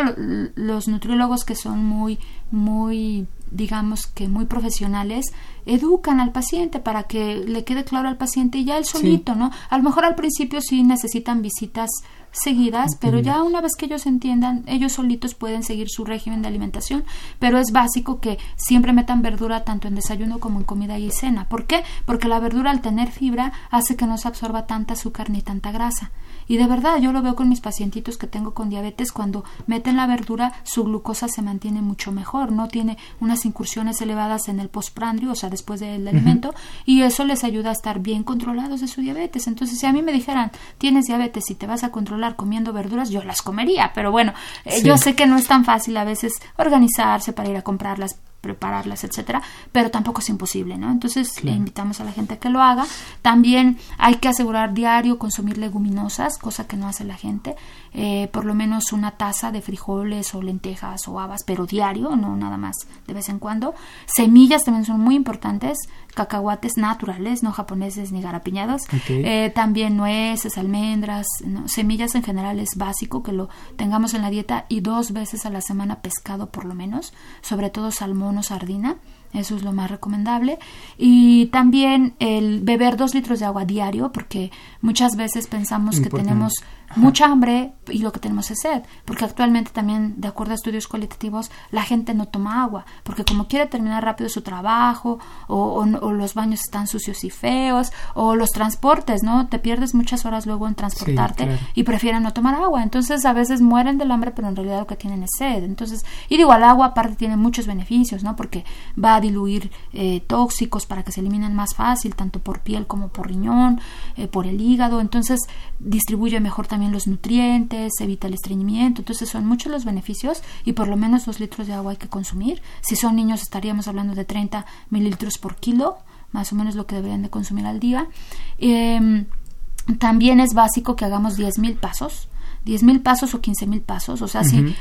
los nutriólogos que son muy, muy digamos que muy profesionales, educan al paciente para que le quede claro al paciente y ya él solito, ¿no? A lo mejor al principio sí necesitan visitas seguidas, pero ya una vez que ellos entiendan, ellos solitos pueden seguir su régimen de alimentación, pero es básico que siempre metan verdura tanto en desayuno como en comida y cena. ¿Por qué? Porque la verdura al tener fibra hace que no se absorba tanta azúcar ni tanta grasa. Y de verdad, yo lo veo con mis pacientitos que tengo con diabetes, cuando meten la verdura, su glucosa se mantiene mucho mejor, no tiene unas incursiones elevadas en el postprandio, o sea, después del alimento, y eso les ayuda a estar bien controlados de su diabetes. Entonces, si a mí me dijeran, tienes diabetes y te vas a controlar comiendo verduras, yo las comería, pero bueno, eh, yo sé que no es tan fácil a veces organizarse para ir a comprarlas prepararlas, etcétera, pero tampoco es imposible, ¿no? Entonces le invitamos a la gente a que lo haga. También hay que asegurar diario consumir leguminosas, cosa que no hace la gente, eh, por lo menos una taza de frijoles o lentejas o habas, pero diario, no nada más de vez en cuando. Semillas también son muy importantes, cacahuates naturales, no japoneses ni garapiñados. Eh, también nueces, almendras, semillas en general es básico que lo tengamos en la dieta y dos veces a la semana pescado por lo menos, sobre todo salmón o sardina. Eso es lo más recomendable. Y también el beber dos litros de agua diario, porque muchas veces pensamos que tenemos mucha hambre y lo que tenemos es sed, porque actualmente también, de acuerdo a estudios cualitativos, la gente no toma agua, porque como quiere terminar rápido su trabajo, o, los baños están sucios y feos, o los transportes, ¿no? Te pierdes muchas horas luego en transportarte y prefieren no tomar agua. Entonces a veces mueren del hambre, pero en realidad lo que tienen es sed. Entonces, y digo, el agua aparte tiene muchos beneficios, ¿no? Porque va a diluir eh, tóxicos para que se eliminen más fácil, tanto por piel como por riñón, eh, por el hígado. Entonces, distribuye mejor también los nutrientes, evita el estreñimiento, entonces son muchos los beneficios y por lo menos dos litros de agua hay que consumir. Si son niños estaríamos hablando de 30 mililitros por kilo, más o menos lo que deberían de consumir al día. Em, también es básico que hagamos 10.000 pasos, 10.000 pasos o 15.000 pasos, o sea, si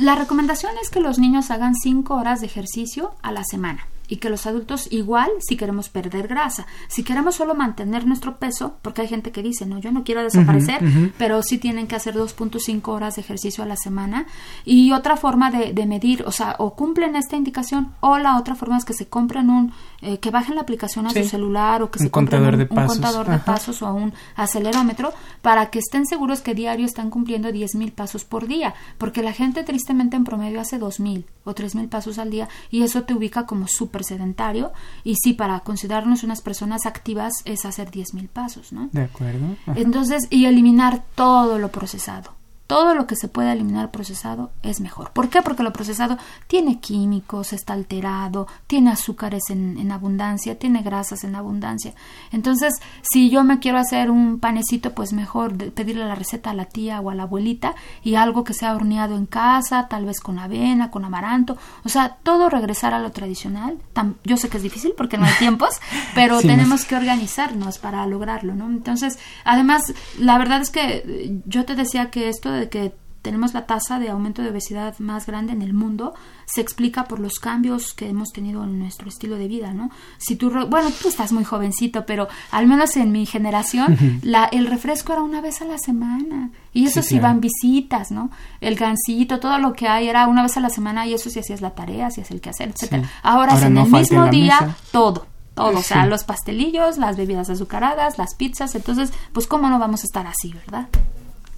la recomendación es que los niños hagan 5 horas de ejercicio a la semana y que los adultos igual si queremos perder grasa. Si queremos solo mantener nuestro peso, porque hay gente que dice, no, yo no quiero desaparecer, pero sí tienen que hacer 2.5 horas de ejercicio a la semana. Y otra forma de, de, medir, o sea, o cumplen esta indicación, o la otra forma es que se compren un, eh, que bajen la aplicación a su celular o que se compren un, de pasos. contador de pasos o un acelerómetro para que estén seguros que diario están cumpliendo 10.000 pasos por día, porque la gente tristemente en promedio hace 2.000 o 3.000 pasos al día y eso te ubica como súper sedentario y sí, para considerarnos unas personas activas es hacer 10.000 pasos, ¿no? De acuerdo. Entonces, y eliminar todo lo procesado todo lo que se pueda eliminar procesado es mejor. ¿Por qué? Porque lo procesado tiene químicos, está alterado, tiene azúcares en, abundancia, tiene grasas en abundancia. Entonces, si yo me quiero hacer un panecito, pues mejor pedirle la receta a la tía o a la abuelita y algo que sea horneado en casa, tal vez con avena, con amaranto. O sea, todo regresar a lo tradicional. yo sé que es difícil porque no hay tiempos, pero tenemos que organizarnos para lograrlo, ¿no? Entonces, además, la verdad es que yo te decía que esto de que tenemos la tasa de aumento de obesidad más grande en el mundo se explica por los cambios que hemos tenido en nuestro estilo de vida, ¿no? Si tú, bueno, tú estás muy jovencito, pero al menos en mi generación, la, el refresco era una vez a la semana. Y eso sí, iban visitas, ¿no? El gansito, todo lo que hay era una vez a la semana y eso si hacías la tarea, si hacías el quehacer, etcétera. Ahora, en el mismo día, todo todo, o sea, los pastelillos, las bebidas azucaradas, las pizzas, entonces, pues cómo no vamos a estar así, ¿verdad?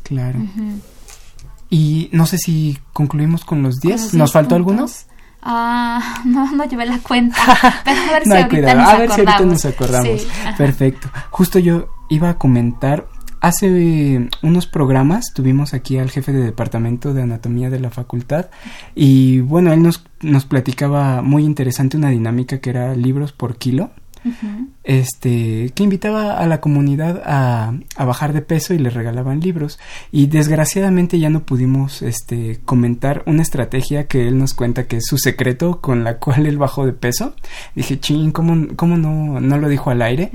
Claro. Y no sé si concluimos con los 10. ¿Nos faltó algunos? Ah, no, no llevé la cuenta. Pero a ver si ahorita nos a ver si ahorita nos acordamos. Perfecto. Justo yo iba a comentar. Hace unos programas tuvimos aquí al jefe de departamento de anatomía de la facultad y bueno, él nos, nos platicaba muy interesante una dinámica que era libros por kilo este, que invitaba a la comunidad a, a, bajar de peso y le regalaban libros. Y desgraciadamente ya no pudimos este, comentar una estrategia que él nos cuenta que es su secreto con la cual él bajó de peso. Dije, ching, ¿cómo, cómo no, no lo dijo al aire?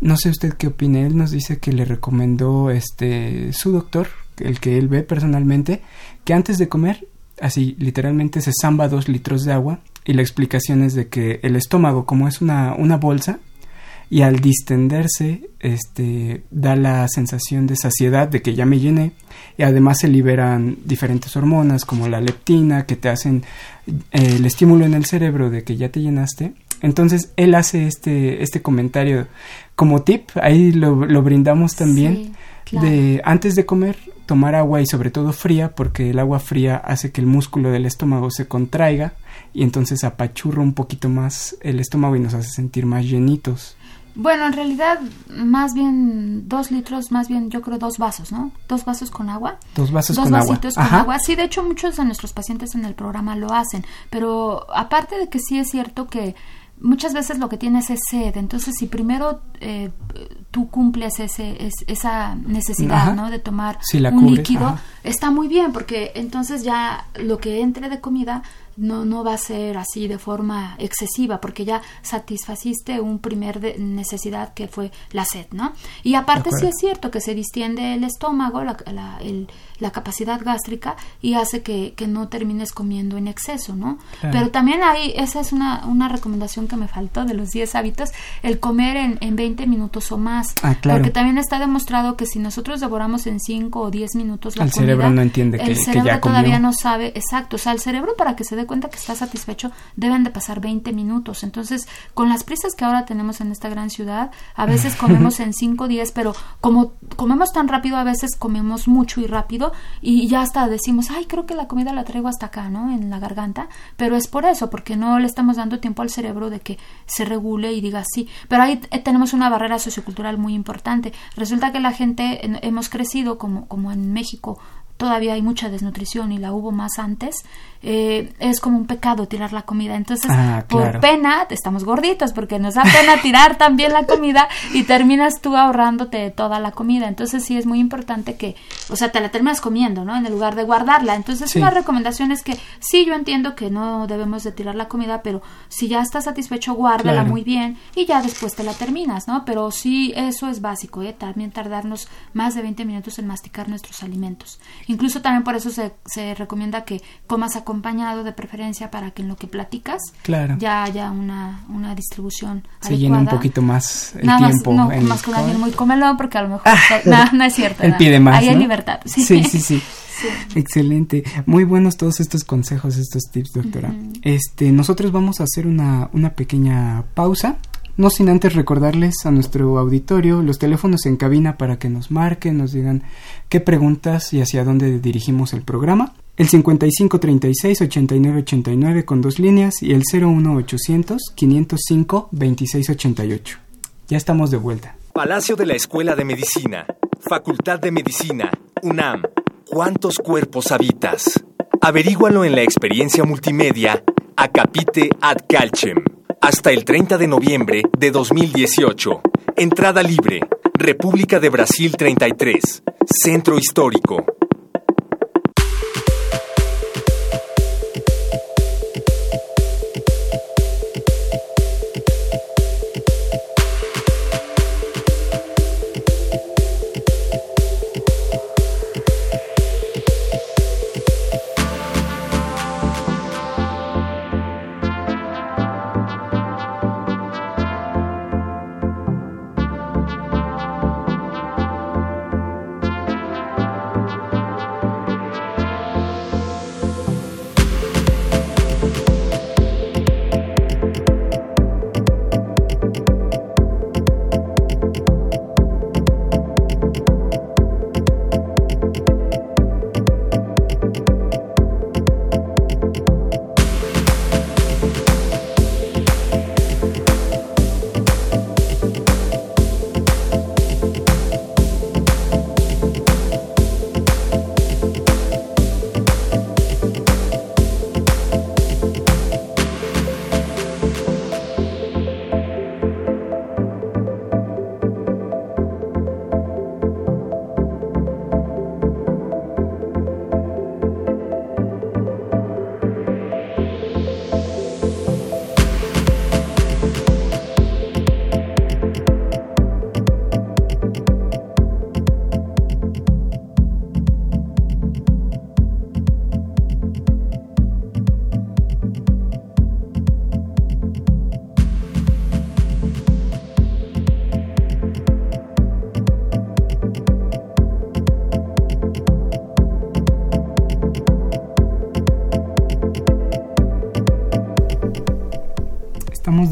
No sé usted qué opina. Él nos dice que le recomendó este, su doctor, el que él ve personalmente, que antes de comer, así literalmente se zamba dos litros de agua y la explicación es de que el estómago como es una, una bolsa y al distenderse este da la sensación de saciedad de que ya me llené y además se liberan diferentes hormonas como la leptina que te hacen eh, el estímulo en el cerebro de que ya te llenaste. Entonces él hace este este comentario como tip ahí lo, brindamos también de antes de comer tomar agua y sobre todo fría porque el agua fría hace que el músculo del estómago se contraiga y entonces apachurra un poquito más el estómago y nos hace sentir más llenitos. Bueno, en realidad, más bien dos litros, más bien yo creo dos vasos, ¿no? Dos vasos con agua. Dos vasos con agua. con agua. Sí, de hecho muchos de nuestros pacientes en el programa lo hacen, pero aparte de que sí es cierto que muchas veces lo que tienes es sed, entonces si primero eh, tú cumples ese, esa necesidad, ¿no? De tomar un líquido, está muy bien, porque entonces ya lo que entre de comida no, no va a ser así de forma excesiva, porque ya satisfaciste un primer necesidad que fue la sed, ¿no? Y aparte sí es cierto que se distiende el estómago, la, la, el, la capacidad gástrica y hace que, que, no termines comiendo en exceso, ¿no? Pero también hay, esa es una, una recomendación que me faltó de los 10 hábitos, el comer en, en 20 minutos o más. Ah, porque también está demostrado que si nosotros devoramos en 5 o 10 minutos la el cerebro no entiende que, el cerebro todavía no sabe, exacto, o sea, el cerebro para que se dé cuenta que está satisfecho deben de pasar 20 minutos. Entonces, con las prisas que ahora tenemos en esta gran ciudad, a veces comemos en 5 o 10, pero como comemos tan rápido, a veces comemos mucho y rápido y ya hasta decimos, ay, creo que la comida la traigo hasta acá, ¿no? En la garganta, pero es por eso, porque no le estamos dando tiempo al cerebro de que se regule y diga sí. Pero ahí eh, tenemos una barrera sociocultural muy importante. Resulta que la gente hemos crecido como, como en México todavía hay mucha desnutrición y la hubo más antes, eh, es como un pecado tirar la comida. Entonces, ah, por pena, estamos gorditos porque nos da pena tirar también la comida y terminas tú ahorrándote toda la comida. Entonces, sí es muy importante que, o sea, te la terminas comiendo, ¿no? En el lugar de guardarla. Entonces, una recomendación es que sí, yo entiendo que no debemos de tirar la comida, pero si ya estás satisfecho, guárdala muy bien y ya después te la terminas, ¿no? Pero sí, eso es básico, ¿eh? También tardarnos más de 20 minutos en masticar nuestros alimentos. Incluso también por eso se, se recomienda que comas acompañado de preferencia para que en lo que platicas ya haya una, una distribución se llene un poquito más el tiempo. Más, no, más con alguien muy comelón porque a lo mejor no, no, es cierto. Él pide más. Ahí hay libertad. Sí, sí, sí. sí. Excelente. Muy buenos todos estos consejos, estos tips, doctora. Este, nosotros vamos a hacer una, una pequeña pausa no sin antes recordarles a nuestro auditorio los teléfonos en cabina para que nos marquen, nos digan qué preguntas y hacia dónde dirigimos el programa. El 5536-8989 con dos líneas y el 01800-505-2688. Ya estamos de vuelta. Palacio de la Escuela de Medicina, Facultad de Medicina, UNAM cuántos cuerpos habitas. Averígualo en la experiencia multimedia Acapite ad Calcem. Hasta el 30 de noviembre de 2018. Entrada libre. República de Brasil 33. Centro Histórico.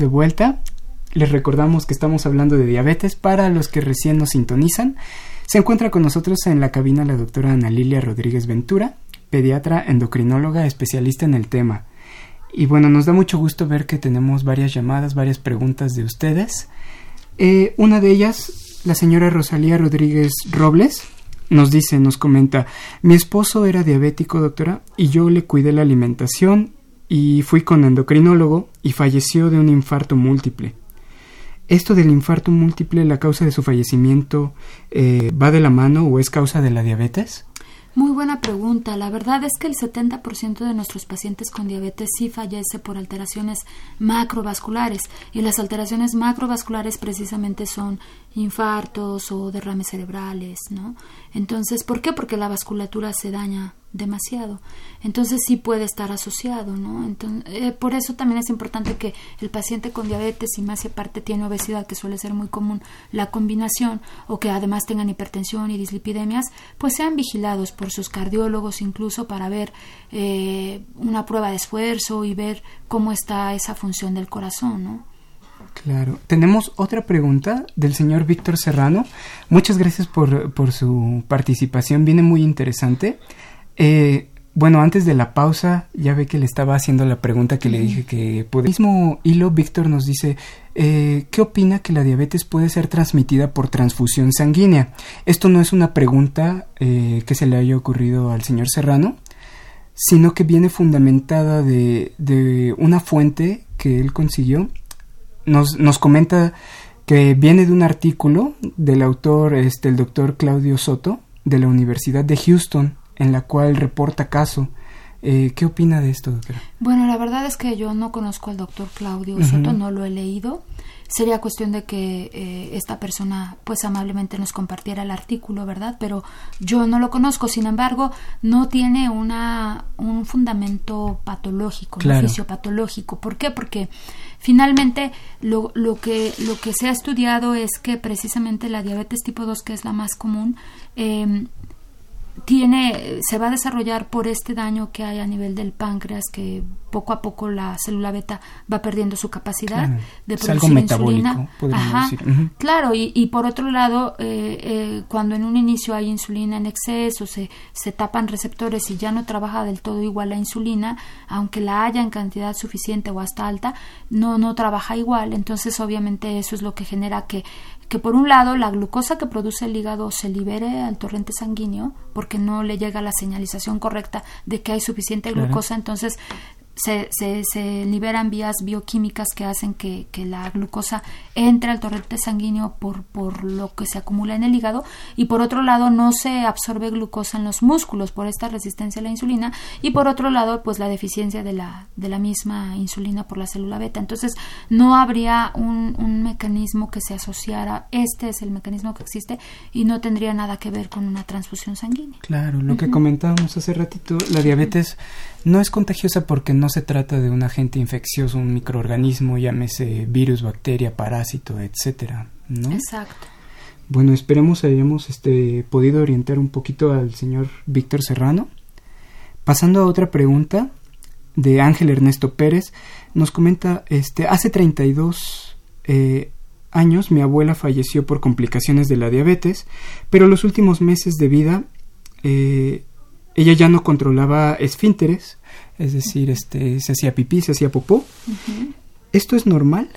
De vuelta. Les recordamos que estamos hablando de diabetes para los que recién nos sintonizan. Se encuentra con nosotros en la cabina la doctora Ana Lilia Rodríguez Ventura, pediatra endocrinóloga especialista en el tema. Y bueno, nos da mucho gusto ver que tenemos varias llamadas, varias preguntas de ustedes. Eh, una de ellas, la señora Rosalía Rodríguez Robles, nos dice, nos comenta, mi esposo era diabético, doctora, y yo le cuidé la alimentación y fui con endocrinólogo y falleció de un infarto múltiple. ¿Esto del infarto múltiple, la causa de su fallecimiento, eh, va de la mano o es causa de la diabetes? Muy buena pregunta. La verdad es que el 70% de nuestros pacientes con diabetes sí fallece por alteraciones macrovasculares y las alteraciones macrovasculares precisamente son infartos o derrames cerebrales, ¿no? Entonces, ¿por qué? Porque la vasculatura se daña demasiado. Entonces sí puede estar asociado, ¿no? Entonces, eh, por eso también es importante que el paciente con diabetes y más si aparte tiene obesidad, que suele ser muy común la combinación, o que además tengan hipertensión y dislipidemias, pues sean vigilados por sus cardiólogos incluso para ver eh, una prueba de esfuerzo y ver cómo está esa función del corazón, ¿no? Claro. Tenemos otra pregunta del señor Víctor Serrano. Muchas gracias por, por su participación. Viene muy interesante. Eh, bueno, antes de la pausa, ya ve que le estaba haciendo la pregunta que le dije que el mismo hilo, Víctor nos dice, eh, ¿qué opina que la diabetes puede ser transmitida por transfusión sanguínea? Esto no es una pregunta eh, que se le haya ocurrido al señor Serrano, sino que viene fundamentada de, de una fuente que él consiguió. Nos, nos comenta que viene de un artículo del autor, este, el doctor Claudio Soto, de la Universidad de Houston, en la cual reporta caso. Eh, ¿Qué opina de esto, doctora? Bueno, la verdad es que yo no conozco al doctor Claudio Soto, no lo he leído. Sería cuestión de que eh, esta persona, pues amablemente nos compartiera el artículo, ¿verdad? Pero yo no lo conozco. Sin embargo, no tiene una un fundamento patológico, claro. fisiopatológico. ¿Por qué? Porque finalmente lo, lo que lo que se ha estudiado es que precisamente la diabetes tipo 2, que es la más común, eh, tiene, se va a desarrollar por este daño que hay a nivel del páncreas, que poco a poco la célula beta va perdiendo su capacidad de producir insulina. Ajá, Claro, y, y, por otro lado, eh, eh, cuando en un inicio hay insulina en exceso, se, se tapan receptores y ya no trabaja del todo igual la insulina, aunque la haya en cantidad suficiente o hasta alta, no, no trabaja igual. Entonces, obviamente, eso es lo que genera que que por un lado la glucosa que produce el hígado se libere al torrente sanguíneo, porque no le llega la señalización correcta de que hay suficiente glucosa, entonces se, se, se, liberan vías bioquímicas que hacen que, que, la glucosa entre al torrente sanguíneo por, por lo que se acumula en el hígado y por otro lado no se absorbe glucosa en los músculos por esta resistencia a la insulina y por otro lado pues la deficiencia de la, de la misma insulina por la célula beta. Entonces no habría un, un mecanismo que se asociara este es el mecanismo que existe y no tendría nada que ver con una transfusión sanguínea. Claro lo que comentábamos hace ratito la diabetes no es contagiosa porque no se trata de un agente infeccioso, un microorganismo, llámese virus, bacteria, parásito, etcétera, ¿no? Exacto. Bueno, esperemos hayamos este, podido orientar un poquito al señor Víctor Serrano. Pasando a otra pregunta de Ángel Ernesto Pérez, nos comenta, este, hace 32 eh, años mi abuela falleció por complicaciones de la diabetes, pero los últimos meses de vida eh, ella ya no controlaba esfínteres, es decir, este, se hacía pipí, se hacía popó. ¿Esto es normal?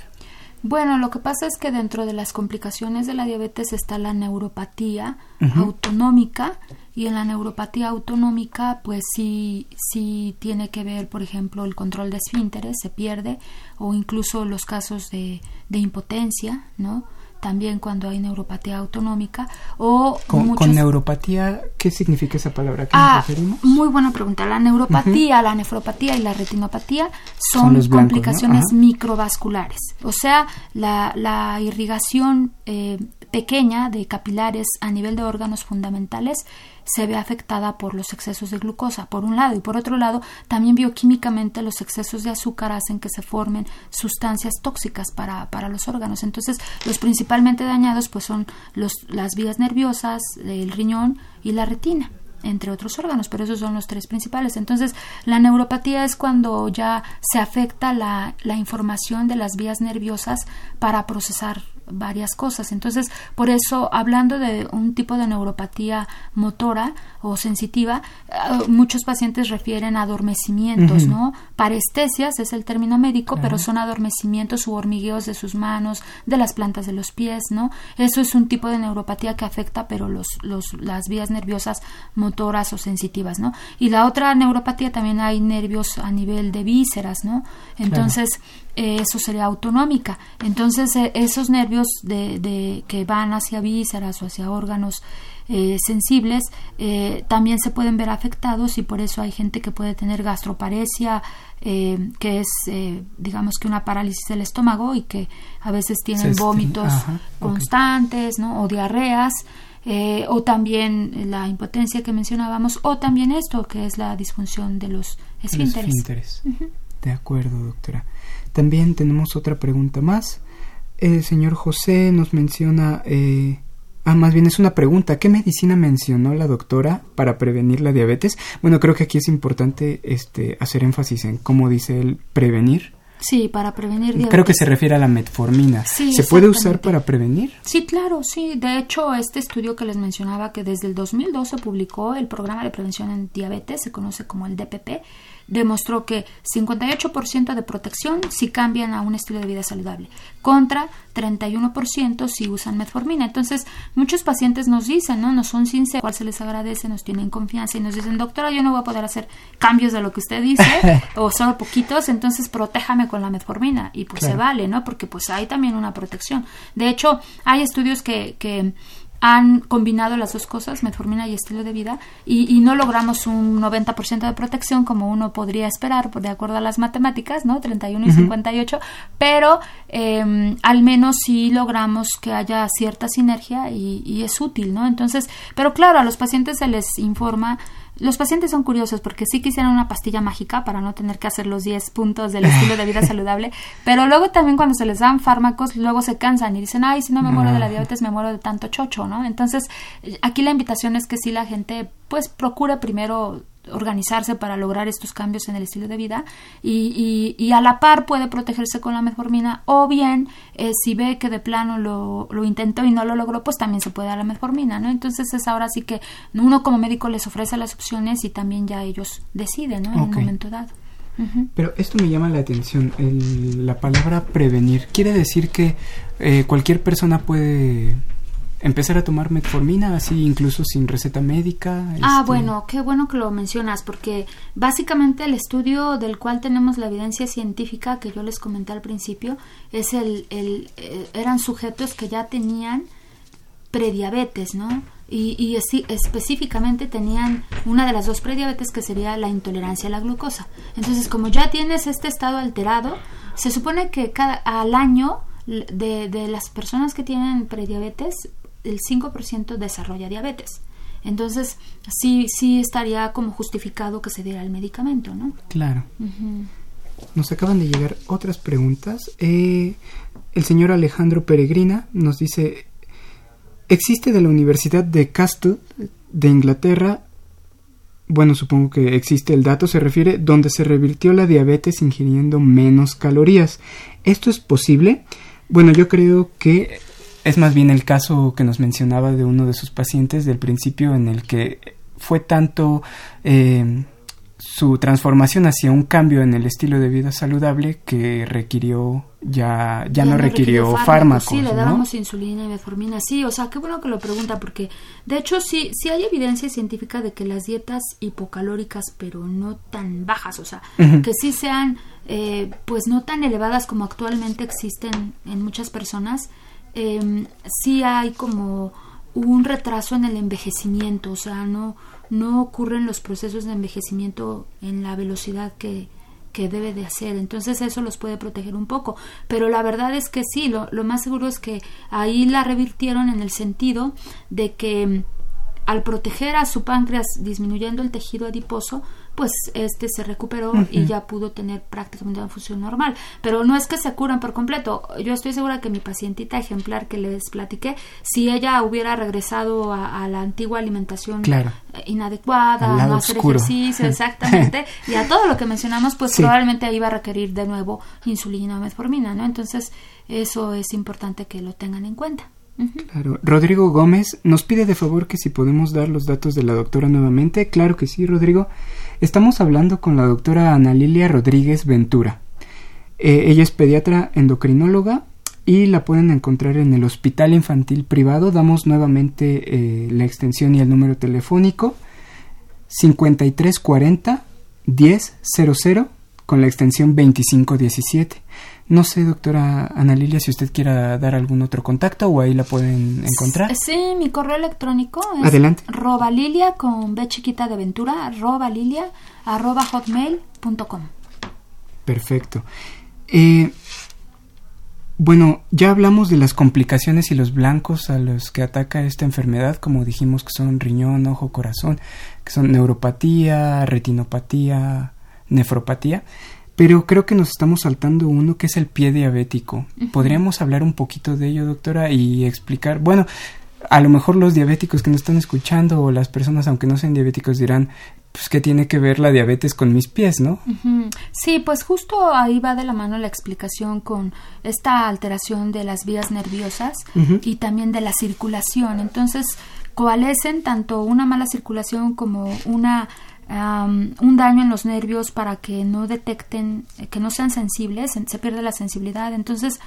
Bueno, lo que pasa es que dentro de las complicaciones de la diabetes está la neuropatía autonómica y en la neuropatía autonómica pues sí, sí tiene que ver, por ejemplo, el control de esfínteres se pierde o incluso los casos de, de impotencia, ¿no? También cuando hay neuropatía autonómica o con, neuropatía qué significa esa palabra ¿Qué ah, muy buena pregunta. La neuropatía la nefropatía y la retinopatía son, complicaciones microvasculares. O sea la, la irrigación eh, pequeña de capilares a nivel de órganos fundamentales se ve afectada por los excesos de glucosa, por un lado, y por otro lado, también bioquímicamente los excesos de azúcar hacen que se formen sustancias tóxicas para, para los órganos. Entonces, los principalmente dañados pues son los, las vías nerviosas, el riñón y la retina entre otros órganos, pero esos son los tres principales. Entonces, la neuropatía es cuando ya se afecta la, la información de las vías nerviosas para procesar varias cosas. Entonces, por eso, hablando de un tipo de neuropatía motora o sensitiva, eh, muchos pacientes refieren a adormecimientos, ¿no? Parestesias es el término médico, pero son adormecimientos u hormigueos de sus manos, de las plantas de los pies, ¿no? Eso es un tipo de neuropatía que afecta, pero los, los, las vías nerviosas motoras o sensitivas, ¿no? Y la otra neuropatía también hay nervios a nivel de vísceras, ¿no? Entonces, eso sería autonómica. Entonces, eh, esos nervios de, de, que van hacia vísceras o hacia órganos eh, sensibles también se pueden ver afectados y por eso hay gente que puede tener gastroparesia, que es, digamos que una parálisis del estómago y que a veces tienen vómitos constantes, ¿no? O diarreas. o también la impotencia que mencionábamos, o también esto que es la disfunción de los esfínteres. De acuerdo, doctora. También tenemos otra pregunta más. El señor José nos menciona, eh, ah, más bien es una pregunta, ¿qué medicina mencionó la doctora para prevenir la diabetes? Bueno, creo que aquí es importante este, hacer énfasis en cómo dice él prevenir. Sí, para prevenir diabetes. Creo que se refiere a la metformina. ¿Se puede usar para prevenir? Sí, claro, sí. De hecho, este estudio que les mencionaba que desde el 2012 publicó el programa de prevención en diabetes, se conoce como el DPP, demostró que 58% de protección si cambian a un estilo de vida saludable, contra 31% si usan metformina. Entonces, muchos pacientes nos dicen, ¿no? Nos son sinceros, se les agradece, nos tienen confianza y nos dicen, doctora, yo no voy a poder hacer cambios de lo que usted dice, o solo poquitos, entonces protéjame con la metformina. Y pues se vale, ¿no? Porque pues hay también una protección. De hecho, hay estudios que, que han combinado las dos cosas, metformina y estilo de vida, y, no logramos un 90% de protección como uno podría esperar, de acuerdo a las matemáticas, ¿no? 31 y 58, pero em, al menos sí logramos que haya cierta sinergia y, y es útil, ¿no? Entonces, pero claro, a los pacientes se les informa los pacientes son curiosos porque sí quisieran una pastilla mágica para no tener que hacer los 10 puntos del estilo de vida saludable, pero luego también cuando se les dan fármacos, luego se cansan y dicen, ay, si no me muero de la diabetes, me muero de tanto chocho, ¿no? Entonces, aquí la invitación es que sí la gente, pues, procure primero organizarse para lograr estos cambios en el estilo de vida y, y, a la par puede protegerse con la metformina o bien eh, si ve que de plano lo, lo, intentó y no lo logró pues también se puede dar la metformina ¿no? entonces es ahora sí que uno como médico les ofrece las opciones y también ya ellos deciden ¿no? en un momento dado Pero esto me llama la atención, la palabra prevenir. ¿Quiere decir que eh, cualquier persona puede empezar a tomar metformina así incluso sin receta médica. Ah, este, bueno, qué bueno que lo mencionas, porque básicamente el estudio del cual tenemos la evidencia científica que yo les comenté al principio es el, el eh, eran sujetos que ya tenían prediabetes, ¿no? Y, y así, específicamente tenían una de las dos prediabetes que sería la intolerancia a la glucosa. Entonces, como ya tienes este estado alterado, se supone que cada al año de, de las personas que tienen prediabetes, el 5% desarrolla diabetes. Entonces, sí, sí estaría como justificado que se diera el medicamento, ¿no? Claro. Nos acaban de llegar otras preguntas. Eh, el señor Alejandro Peregrina nos dice, existe de la Universidad de Castle de Inglaterra, bueno, supongo que existe el dato, se refiere, donde se revirtió la diabetes ingiriendo menos calorías. ¿Esto es posible? Bueno, yo creo que es más bien el caso que nos mencionaba de uno de sus pacientes del principio en el que fue tanto eh, su transformación hacia un cambio en el estilo de vida saludable que requirió ya ya, no, requirió, fármacos, sí le ¿no? dábamos insulina y metformina. Sí o sea qué bueno que lo pregunta porque de hecho sí sí hay evidencia científica de que las dietas hipocalóricas pero no tan bajas o sea que sí sean eh, pues no tan elevadas como actualmente existen en muchas personas eh, sí hay como un retraso en el envejecimiento o sea no no ocurren los procesos de envejecimiento en la velocidad que, que debe de hacer. Entonces eso los puede proteger un poco. Pero la verdad es que sí, lo, lo más seguro es que ahí la revirtieron en el sentido de que mm, al proteger a su páncreas disminuyendo el tejido adiposo, pues este se recuperó y ya pudo tener prácticamente una función normal. Pero no es que se curan por completo. Yo estoy segura que mi pacientita ejemplar que les platiqué, si ella hubiera regresado a, a la antigua alimentación Claro. eh, inadecuada, no hacer oscuro. ejercicio, exactamente, y a todo lo que mencionamos, pues Sí. probablemente iba a requerir de nuevo insulina o metformina, ¿no? Entonces, eso es importante que lo tengan en cuenta. Claro. Rodrigo Gómez nos pide de favor que si podemos dar los datos de la doctora nuevamente. Claro que sí, Rodrigo. Estamos hablando con la doctora Ana Lilia Rodríguez Ventura. Eh, ella es pediatra endocrinóloga y la pueden encontrar en el Hospital Infantil Privado. Damos nuevamente eh, la extensión y el número telefónico 5340 1000 con la extensión 2517. No sé, doctora Ana Lilia, si usted quiera dar algún otro contacto o ahí la pueden encontrar. Sí, mi correo electrónico es Adelante. robalilia con B chiquita de Ventura, robalilia arroba hotmail.com. Perfecto. Eh, bueno, ya hablamos de las complicaciones y los blancos a los que ataca esta enfermedad, como dijimos que son riñón, ojo, corazón, que son neuropatía, retinopatía, nefropatía. Pero creo que nos estamos saltando uno que es el pie diabético. ¿Podríamos hablar un poquito de ello, doctora, y explicar? Bueno, a lo mejor los diabéticos que nos están escuchando o las personas, aunque no sean diabéticos, dirán, pues, ¿qué tiene que ver la diabetes con mis pies, no? Sí, pues justo ahí va de la mano la explicación con esta alteración de las vías nerviosas y también de la circulación. Entonces, coalescen tanto una mala circulación como una un daño en los nervios para que no detecten, eh, que no sean sensibles, se- se pierde la sensibilidad. Entonces,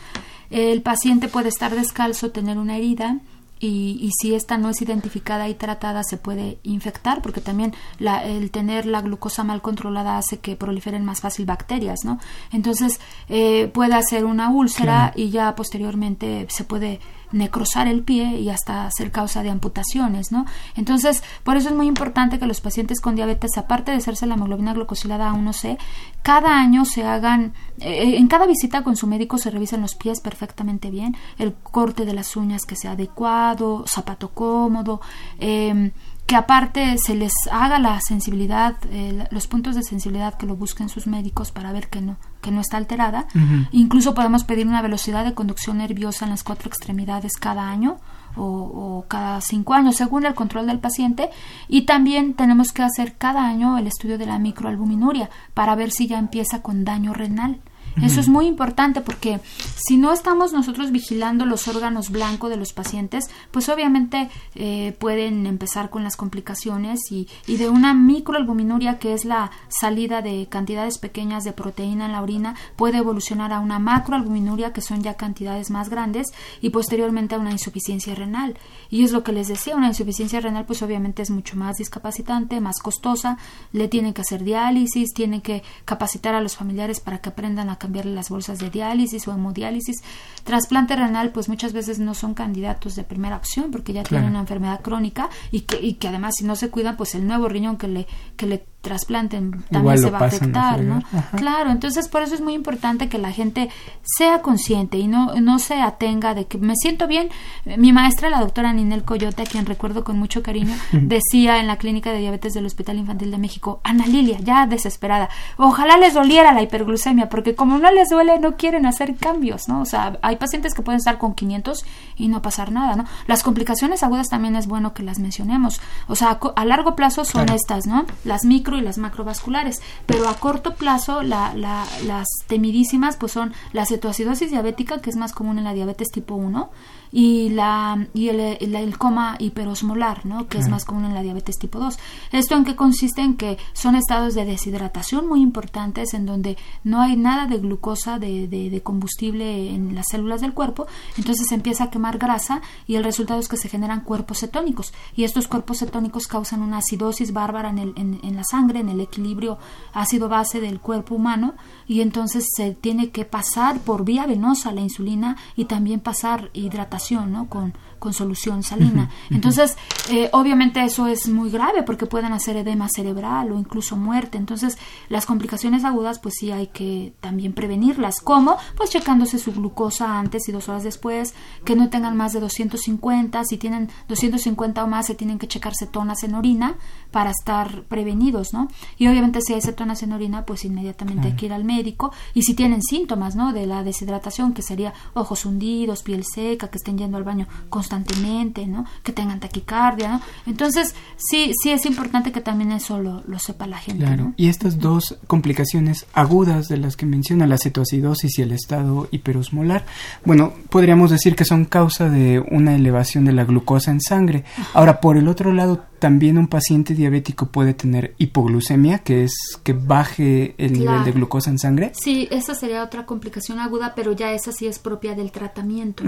el paciente puede estar descalzo, tener una herida y, y si esta no es identificada y tratada se puede infectar porque también la- el tener la glucosa mal controlada hace que proliferen más fácil bacterias, ¿no? Entonces eh, puede hacer una úlcera y ya posteriormente se puede necrosar el pie y hasta ser causa de amputaciones, ¿no? Entonces, por eso es muy importante que los pacientes con diabetes, aparte de hacerse la hemoglobina glucosilada A1C, cada año se hagan, eh, en cada visita con su médico se revisan los pies perfectamente bien, el corte de las uñas que sea adecuado, zapato cómodo, eh, que aparte se les haga la sensibilidad, eh, los puntos de sensibilidad que lo busquen sus médicos para ver que no, que no está alterada. Incluso podemos pedir una velocidad de conducción nerviosa en las cuatro extremidades cada año o, o cada cinco años, según el control del paciente. Y también tenemos que hacer cada año el estudio de la microalbuminuria para ver si ya empieza con daño renal. Eso es muy importante porque si no estamos nosotros vigilando los órganos blancos de los pacientes, pues obviamente eh, pueden empezar con las complicaciones y, y de una microalbuminuria, que es la salida de cantidades pequeñas de proteína en la orina, puede evolucionar a una macroalbuminuria, que son ya cantidades más grandes, y posteriormente a una insuficiencia renal. Y es lo que les decía, una insuficiencia renal pues obviamente es mucho más discapacitante, más costosa, le tienen que hacer diálisis, tienen que capacitar a los familiares para que aprendan a cambiarle las bolsas de diálisis o hemodiálisis. Trasplante renal pues muchas veces no son candidatos de primera opción porque ya tienen una enfermedad crónica y que, y que además si no se cuidan pues el nuevo riñón que le, que le trasplanten también se va a afectar, ¿no? Claro, entonces por eso es muy importante que la gente sea consciente y no, no se atenga de que me siento bien. Mi maestra, la doctora Ninel Coyote, a quien recuerdo con mucho cariño, decía en la clínica de diabetes del Hospital Infantil de México, Ana Lilia, ya desesperada, ojalá les doliera la hiperglucemia, porque como no les duele, no quieren hacer cambios, ¿no? O sea, hay pacientes que pueden estar con 500 y no pasar nada, ¿no? Las complicaciones agudas también es bueno que las mencionemos. O sea, a, largo plazo son estas, ¿no? Las micro y las macrovasculares, pero a corto plazo la, la, las temidísimas pues son la cetoacidosis diabética, que es más común en la diabetes tipo 1, y la y el, el, coma hiperosmolar, ¿no? que es más común en la diabetes tipo 2. ¿Esto en qué consiste? En que son estados de deshidratación muy importantes en donde no hay nada de glucosa, de, de, combustible en las células del cuerpo, entonces se empieza a quemar grasa y el resultado es que se generan cuerpos cetónicos y estos cuerpos cetónicos causan una acidosis bárbara en, el, en, en la sangre, en el equilibrio ácido-base del cuerpo humano y entonces se tiene que pasar por vía venosa la insulina y también pasar hidratación ¿no? con, con solución salina. Entonces, eh, obviamente eso es muy grave porque pueden hacer edema cerebral o incluso muerte. Entonces, las complicaciones agudas, pues sí hay que también prevenirlas. ¿Cómo? Pues checándose su glucosa antes y dos horas después, que no tengan más de 250. Si tienen 250 o más, se tienen que checar cetonas en orina para estar prevenidos, ¿no? Y obviamente si hay cetonas en orina, pues inmediatamente hay que ir al médico. Y si tienen síntomas, ¿no? De la deshidratación, que sería ojos hundidos, piel seca, que estén yendo al baño constantemente, ¿no? Que tengan taquicardia, ¿no? Entonces, sí, sí es importante que también eso lo, sepa la gente. Claro. Y estas dos complicaciones agudas de las que menciona la cetoacidosis y el estado hiperosmolar, bueno, podríamos decir que son causa de una elevación de la glucosa en sangre. Ahora, por el otro lado, también un paciente diabético puede tener hipoglucemia, que es que baje el nivel de glucosa en sangre. Sí, esa sería otra complicación aguda, pero ya esa sí es propia del tratamiento.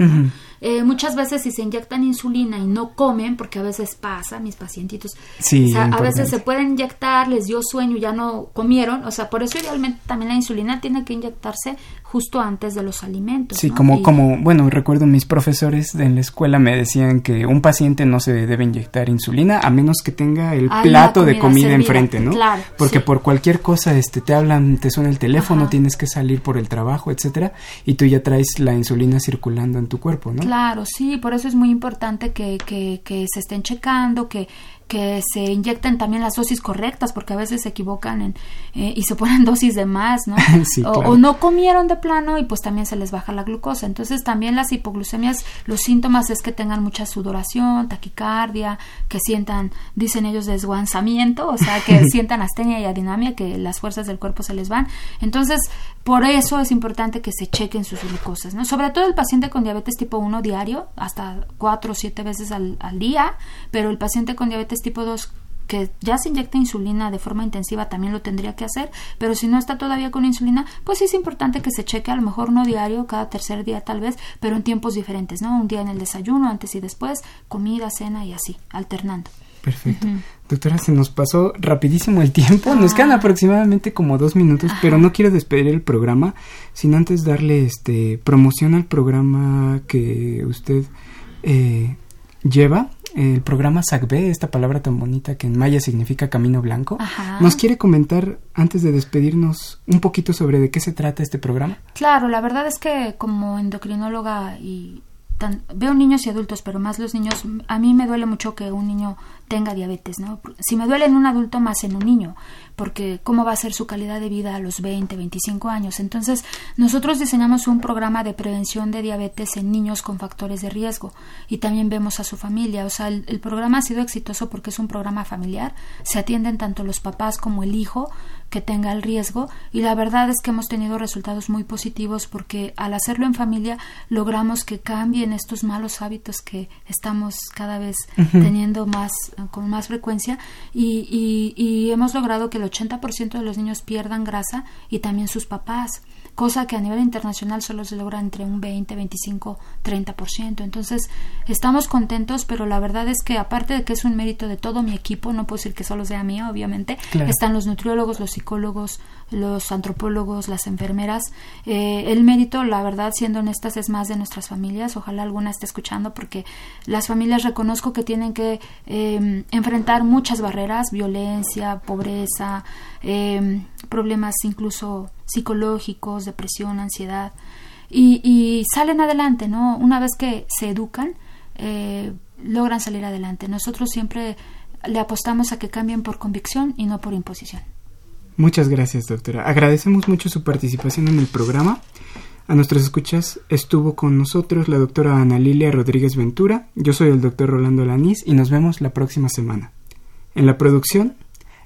Eh, muchas veces si se inyectan insulina y no comen, porque a veces pasa, mis pacientitos, sí, a veces se pueden inyectar, les dio sueño, ya no comieron, o sea, por eso idealmente también la insulina tiene que inyectarse justo antes de los alimentos. Sí, como, como, bueno, recuerdo mis profesores en la escuela me decían que un paciente no se debe inyectar insulina a menos que tenga el plato de comida enfrente, ¿no? Claro. Porque por cualquier cosa, este, te hablan, te suena el teléfono, tienes que salir por el trabajo, etcétera, y tú ya traes la insulina circulando en tu cuerpo, ¿no? Claro, sí, por eso es muy importante que, que, que se estén checando, que que se inyecten también las dosis correctas, porque a veces se equivocan en, eh, y se ponen dosis de más, ¿no? o, no comieron de plano y pues también se les baja la glucosa. Entonces también las hipoglucemias, los síntomas es que tengan mucha sudoración, taquicardia, que sientan, dicen ellos, desguanzamiento, o sea, que sientan astenia y adinamia, que las fuerzas del cuerpo se les van. Entonces, por eso es importante que se chequen sus glucosas, ¿no? Sobre todo el paciente con diabetes tipo 1 diario, hasta 4 o 7 veces al, al día, pero el paciente con diabetes tipo 2 que ya se inyecta insulina de forma intensiva también lo tendría que hacer, pero si no está todavía con insulina, pues sí es importante que se cheque, a lo mejor no diario, cada tercer día tal vez, pero en tiempos diferentes, ¿no? Un día en el desayuno, antes y después, comida, cena y así, alternando. Perfecto. Doctora, se nos pasó rapidísimo el tiempo. Nos quedan ah. aproximadamente como dos minutos, pero no quiero despedir el programa sin antes darle este promoción al programa que usted eh, lleva el programa SACB, esta palabra tan bonita que en maya significa camino blanco. ¿Nos quiere comentar, antes de despedirnos, un poquito sobre de qué se trata este programa? Claro, la verdad es que como endocrinóloga y veo niños y adultos, pero más los niños, a mí me duele mucho que un niño tenga diabetes, ¿no? Si me duele en un adulto, más en un niño, porque cómo va a ser su calidad de vida a los 20, 25 años. Entonces, nosotros diseñamos un programa de prevención de diabetes en niños con factores de riesgo y también vemos a su familia. O sea, el, el programa ha sido exitoso porque es un programa familiar, se atienden tanto los papás como el hijo, que tenga el riesgo. Y la verdad es que hemos tenido resultados muy positivos porque al hacerlo en familia logramos que cambien estos malos hábitos que estamos cada vez teniendo más con más frecuencia. Y, y, y hemos logrado que el 80% de los niños pierdan grasa y también sus papás cosa que a nivel internacional solo se logra entre un 20, 25, 30%. Entonces, estamos contentos, pero la verdad es que aparte de que es un mérito de todo mi equipo, no puedo decir que solo sea mío, obviamente, están los nutriólogos, los psicólogos, los antropólogos, las enfermeras. Eh, el mérito, la verdad, siendo honestas, es más de nuestras familias. Ojalá alguna esté escuchando porque las familias reconozco que tienen que em, enfrentar muchas barreras, violencia, pobreza, em, problemas incluso psicológicos, depresión, ansiedad. Y, salen adelante, ¿no? Una vez que se educan, eh, logran salir adelante. Nosotros siempre le apostamos a que cambien por convicción y no por imposición. Muchas gracias, doctora. Agradecemos mucho su participación en el programa. A nuestras escuchas estuvo con nosotros la doctora Ana Lilia Rodríguez Ventura, yo soy el doctor Rolando Lanís y nos vemos la próxima semana. En la producción,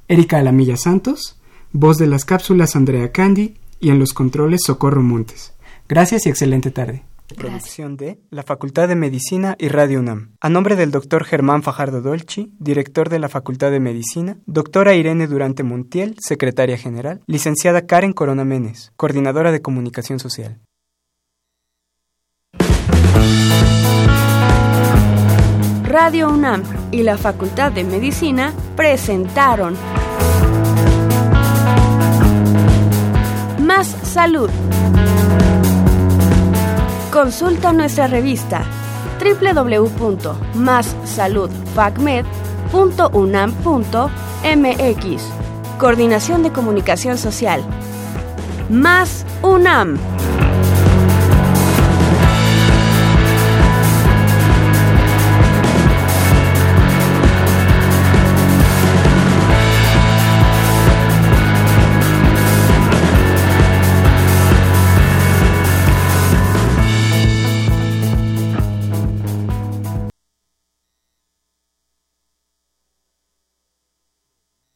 Erika Alamilla Santos, voz de las cápsulas Andrea Candy y en los controles Socorro Montes. Gracias y excelente tarde. Producción de la Facultad de Medicina y Radio UNAM. A nombre del doctor Germán Fajardo Dolci, director de la Facultad de Medicina, doctora Irene Durante Montiel, secretaria general, licenciada Karen Corona Menes, coordinadora de comunicación social. Radio UNAM y la Facultad de Medicina presentaron Más Salud. Consulta nuestra revista www.massaludfacmed.unam.mx. Coordinación de Comunicación Social. Más UNAM.